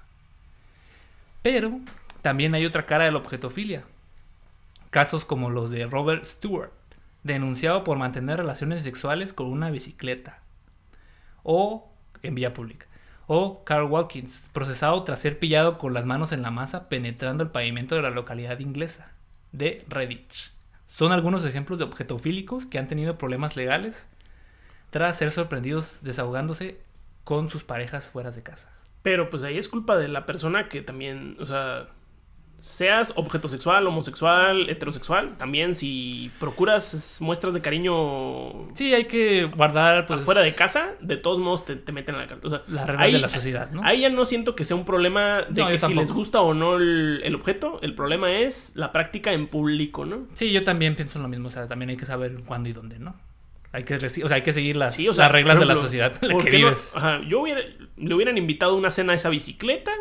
Pero también hay otra cara de la objetofilia, casos como los de Robert Stewart, denunciado por mantener relaciones sexuales con una bicicleta o en vía pública. O Carl Watkins, procesado tras ser pillado con las manos en la masa penetrando el pavimento de la localidad inglesa de Redditch. Son algunos ejemplos de objetofílicos que han tenido problemas legales tras ser sorprendidos desahogándose con sus parejas fuera de casa. Pero pues ahí es culpa de la persona que también, o sea, seas objeto sexual, homosexual, heterosexual, también si procuras muestras de cariño Sí, hay que guardar pues fuera de casa, de todos modos te, te meten en la cárcel. O sea, las reglas de la sociedad, ¿no? Ahí ya no siento que sea un problema de No, que si les gusta o no el, el objeto, el problema es la práctica en público, ¿no? Sí, yo también pienso lo mismo, o sea, también hay que saber cuándo y dónde, ¿no? Hay que, o sea, hay que seguir las, Sí, o sea, las reglas de la sociedad en la ¿por que qué no? vives. Ajá, yo hubiera, le hubieran invitado a una cena a esa bicicleta,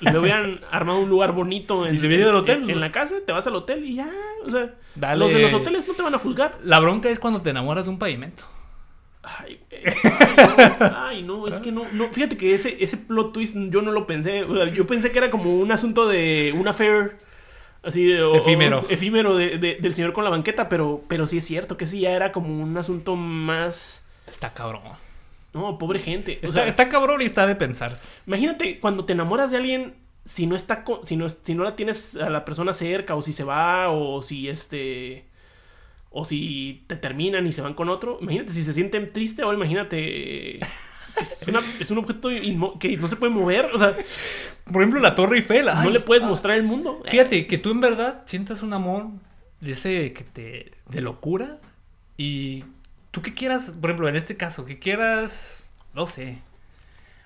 le hubieran armado un lugar bonito en, Y se al hotel, en, la casa, te vas al hotel y ya, o sea, Dale. los de los hoteles no te van a juzgar. La bronca es cuando te enamoras de un pavimento. Ay, güey. Ay, no, ay, no, es que no, no, fíjate que ese, ese plot twist yo no lo pensé, o sea, yo pensé que era como un asunto de un affair así de o- Efímero. o- efímero de- de- del señor con la banqueta, pero, pero sí es cierto que sí ya era como un asunto más, Está cabrón. No, pobre gente, o Está, sea, está cabrón y está de pensarse. imagínate cuando te enamoras de alguien si no está si no si no la tienes a la persona cerca o si se va o si este o si te terminan y se van con otro, imagínate si se sienten triste o imagínate que es, una- es un objeto que no se puede mover, o sea, Por ejemplo, la Torre Eiffel. no ay, le puedes mostrar el mundo. Fíjate, que tú en verdad sientas un amor de ese que te. de locura. Y tú que quieras, por ejemplo, en este caso, que quieras. no sé.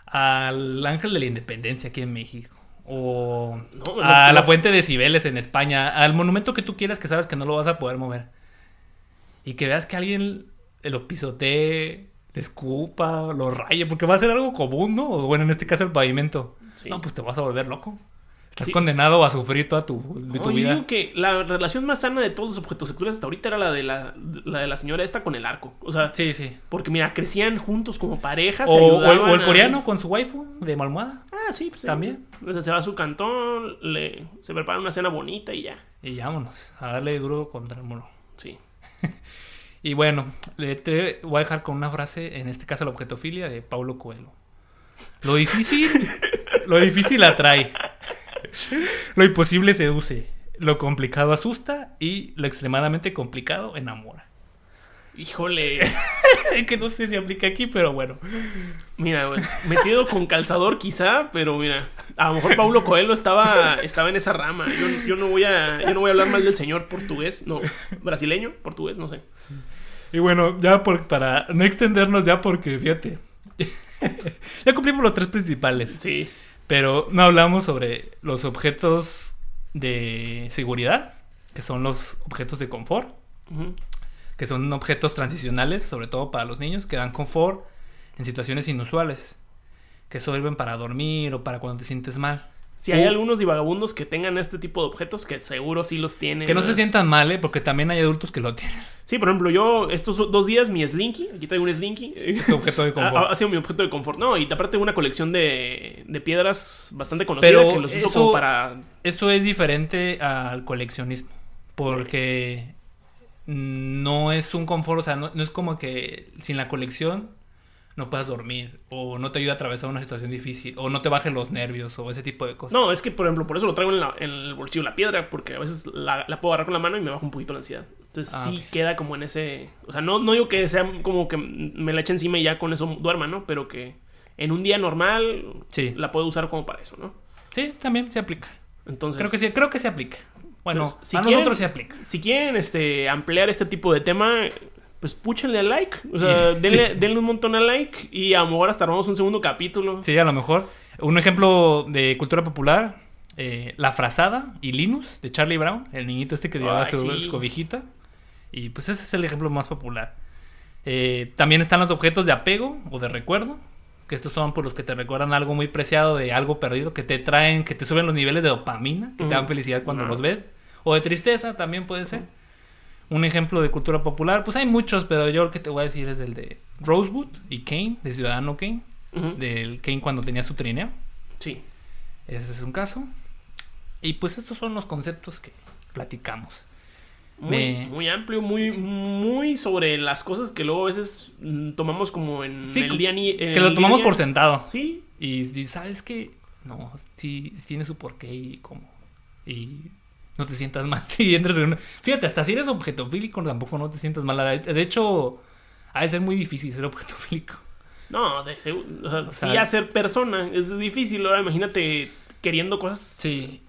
Al Ángel de la Independencia aquí en México. O No, a la Fuente de Cibeles en España. Al monumento que tú quieras que sabes que no lo vas a poder mover. Y que veas que alguien lo pisotee, le escupa, lo raye, porque va a ser algo común, ¿no? O bueno, en este caso el pavimento. Sí. No, pues te vas a volver loco. Estás Sí. condenado a sufrir toda tu, de tu No, yo vida. digo que la relación más sana de todos los objetos sexuales hasta ahorita era la de la, la de la señora esta con el arco. O sea, Sí, sí. porque mira, crecían juntos como parejas. O, el, ayudaban o el a- coreano con su waifu de malmada. Ah, sí, pues También. Se va a su cantón, le, se prepara una cena bonita y ya. Y vámonos, a darle duro contra el muro. Sí. <laughs> Y bueno, te voy a dejar con una frase, en este caso la objetofilia, de Paulo Coelho. Lo difícil, <laughs> lo difícil atrae. <laughs> Lo imposible seduce. Lo complicado asusta y lo extremadamente complicado enamora. Híjole. <laughs> que no sé si aplica aquí, pero bueno. Mira, metido con calzador quizá, pero mira, a lo mejor Paulo Coelho estaba, estaba en esa rama. Yo, yo no voy a, yo no voy a hablar mal del señor portugués, no, brasileño, portugués, no sé. Y bueno, ya por, para no extendernos ya porque, fíjate, <laughs> ya cumplimos los tres principales. Sí. Pero no hablamos sobre los objetos de seguridad, que son los objetos de confort, que son objetos transicionales, sobre todo para los niños, que dan confort en situaciones inusuales, que sirven para dormir o para cuando te sientes mal. Si hay Uh. algunos divagabundos que tengan este tipo de objetos, que seguro sí los tienen. Que no se sientan mal, ¿eh? porque también hay adultos que lo tienen. Sí, por ejemplo, yo estos dos días mi Slinky, aquí traigo un Slinky. Este objeto de Ha, <laughs> confort. ha sido mi objeto de confort. No, y aparte una colección de, de piedras bastante conocida Pero que los uso como para. Esto es diferente al coleccionismo, porque no es un confort, o sea, no, no es como que sin la colección no puedas dormir, o no te ayuda a atravesar una situación difícil, o no te bajen los nervios, o ese tipo de cosas. No, es que por ejemplo, por eso lo traigo en, la- en el bolsillo la piedra, porque a veces la, la puedo agarrar con la mano y me baja un poquito la ansiedad. Entonces Ah, sí queda como en ese. O sea, no, no digo que sea como que me la eche encima y ya con eso duerma, ¿no? Pero que en un día normal Sí. la puedo usar como para eso, ¿no? Sí, también se aplica. Entonces. Creo que sí, creo que se aplica. Bueno, Entonces, si a quieren- nosotros se aplica. Si quieren este, ampliar este tipo de tema, pues púchenle al like. O sea, <laughs> Sí. denle, denle un montón al like y a lo mejor hasta armamos un segundo capítulo. Sí, a lo mejor. Un ejemplo de cultura popular, eh, La Frazada y Linus, de Charlie Brown, el niñito este que llevaba Ay, su, sí. su cobijita. Y pues ese es el ejemplo más popular. Eh, también están los objetos de apego o de recuerdo, que estos son por los que te recuerdan algo muy preciado de algo perdido, que te traen, que te suben los niveles de dopamina, que te dan Ujú. felicidad cuando los ves. O de tristeza también puede ser. Un ejemplo de cultura popular, pues hay muchos, pero yo el que te voy a decir es el de Rosewood y Kane, de Ciudadano Kane, del Kane cuando tenía su trineo. Sí. Ese es un caso. Y pues estos son los conceptos que platicamos. Muy, Me- muy amplio, muy, muy sobre las cosas que luego a veces mm, tomamos como en Sí, el día ni en Que lo tomamos por día. sentado. Sí. Y, y sabes que no, sí, sí tiene su porqué y cómo. Y no te sientas mal <laughs> si entras en una... Fíjate, hasta si eres objetofílico tampoco no te sientas mal. De hecho, ha de ser muy difícil ser objetofílico. No, de seguro. O sea, O sea- sí, hacer persona es difícil. Ahora imagínate queriendo cosas. Sí.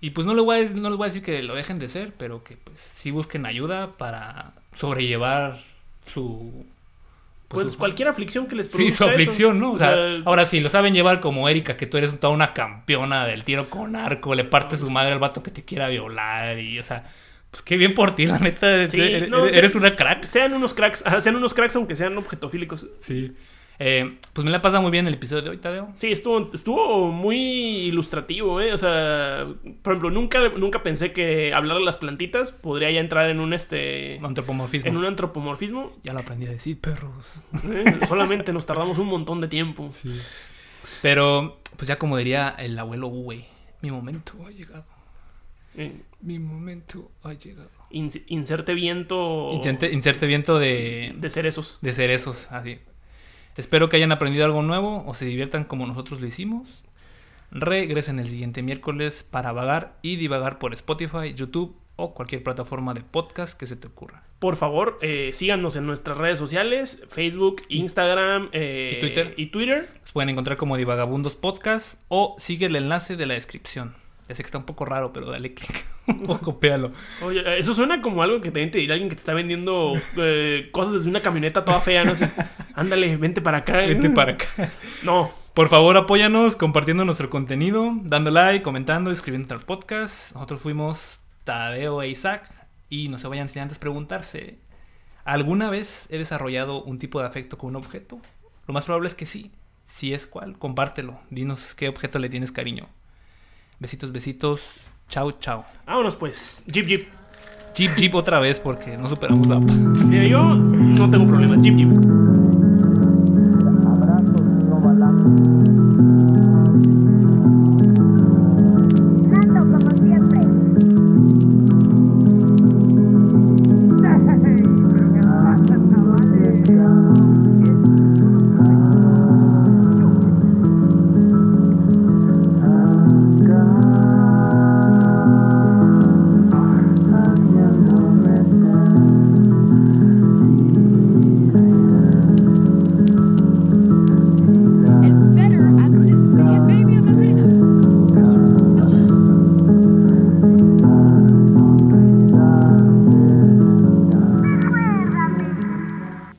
Y pues no, le voy a, no les voy a decir que lo dejen de ser, pero que pues sí busquen ayuda para sobrellevar su... Pues, su- cualquier aflicción que les Sí, produzca su eso. aflicción, ¿no? O sea, sea, ahora sí, lo saben llevar como Erika, que tú eres toda una campeona del tiro con arco, le parte su madre al vato que te quiera violar y, o sea, pues qué bien por ti, la neta, Sí, eres, no, eres sí. una crack. Sean unos cracks, sean unos cracks aunque sean objetofílicos. Sí. Eh, pues me la pasa muy bien el episodio de hoy, Tadeo. Sí, estuvo, estuvo muy ilustrativo, ¿eh? O sea, por ejemplo, nunca, nunca pensé que hablar de las plantitas podría ya entrar en un este. Antropomorfismo. En un antropomorfismo. Ya lo aprendí a decir, perros. ¿eh? Solamente nos tardamos un montón de tiempo. Pero, pues ya como diría el abuelo Uwe, mi momento ha llegado. Eh, Mi momento ha llegado. ins- inserte viento Inserte, inserte viento de, de cerezos. de cerezos, así. Espero que hayan aprendido algo nuevo o se diviertan como nosotros lo hicimos. Regresen el siguiente miércoles para vagar y divagar por Spotify, YouTube o cualquier plataforma de podcast que se te ocurra. Por favor, eh, síganos en nuestras redes sociales: Facebook, Instagram eh, ¿Y Twitter? y Twitter. Los pueden encontrar como Divagabundos Podcast o sigue el enlace de la descripción. Ya sé que está un poco raro, pero dale clic <laughs> o copéalo. Oye, eso suena como algo que también te dirá alguien que te está vendiendo eh, cosas desde una camioneta toda fea, no sé. Ándale, vente para acá. Vente para acá. <laughs> No, Por favor, apóyanos compartiendo nuestro contenido, dando like, comentando, escribiendo al podcast. Nosotros fuimos Tadeo e Isaac y no se vayan sin antes preguntarse, ¿alguna vez he desarrollado un tipo de afecto con un objeto? Lo más probable es que sí. Si es cuál, compártelo. Dinos qué objeto le tienes cariño. Besitos, besitos. Chao, chao. vámonos pues. Jeep, jeep. Jeep, jeep otra vez porque no superamos a... Mira, yo no tengo problema. Jeep, jeep.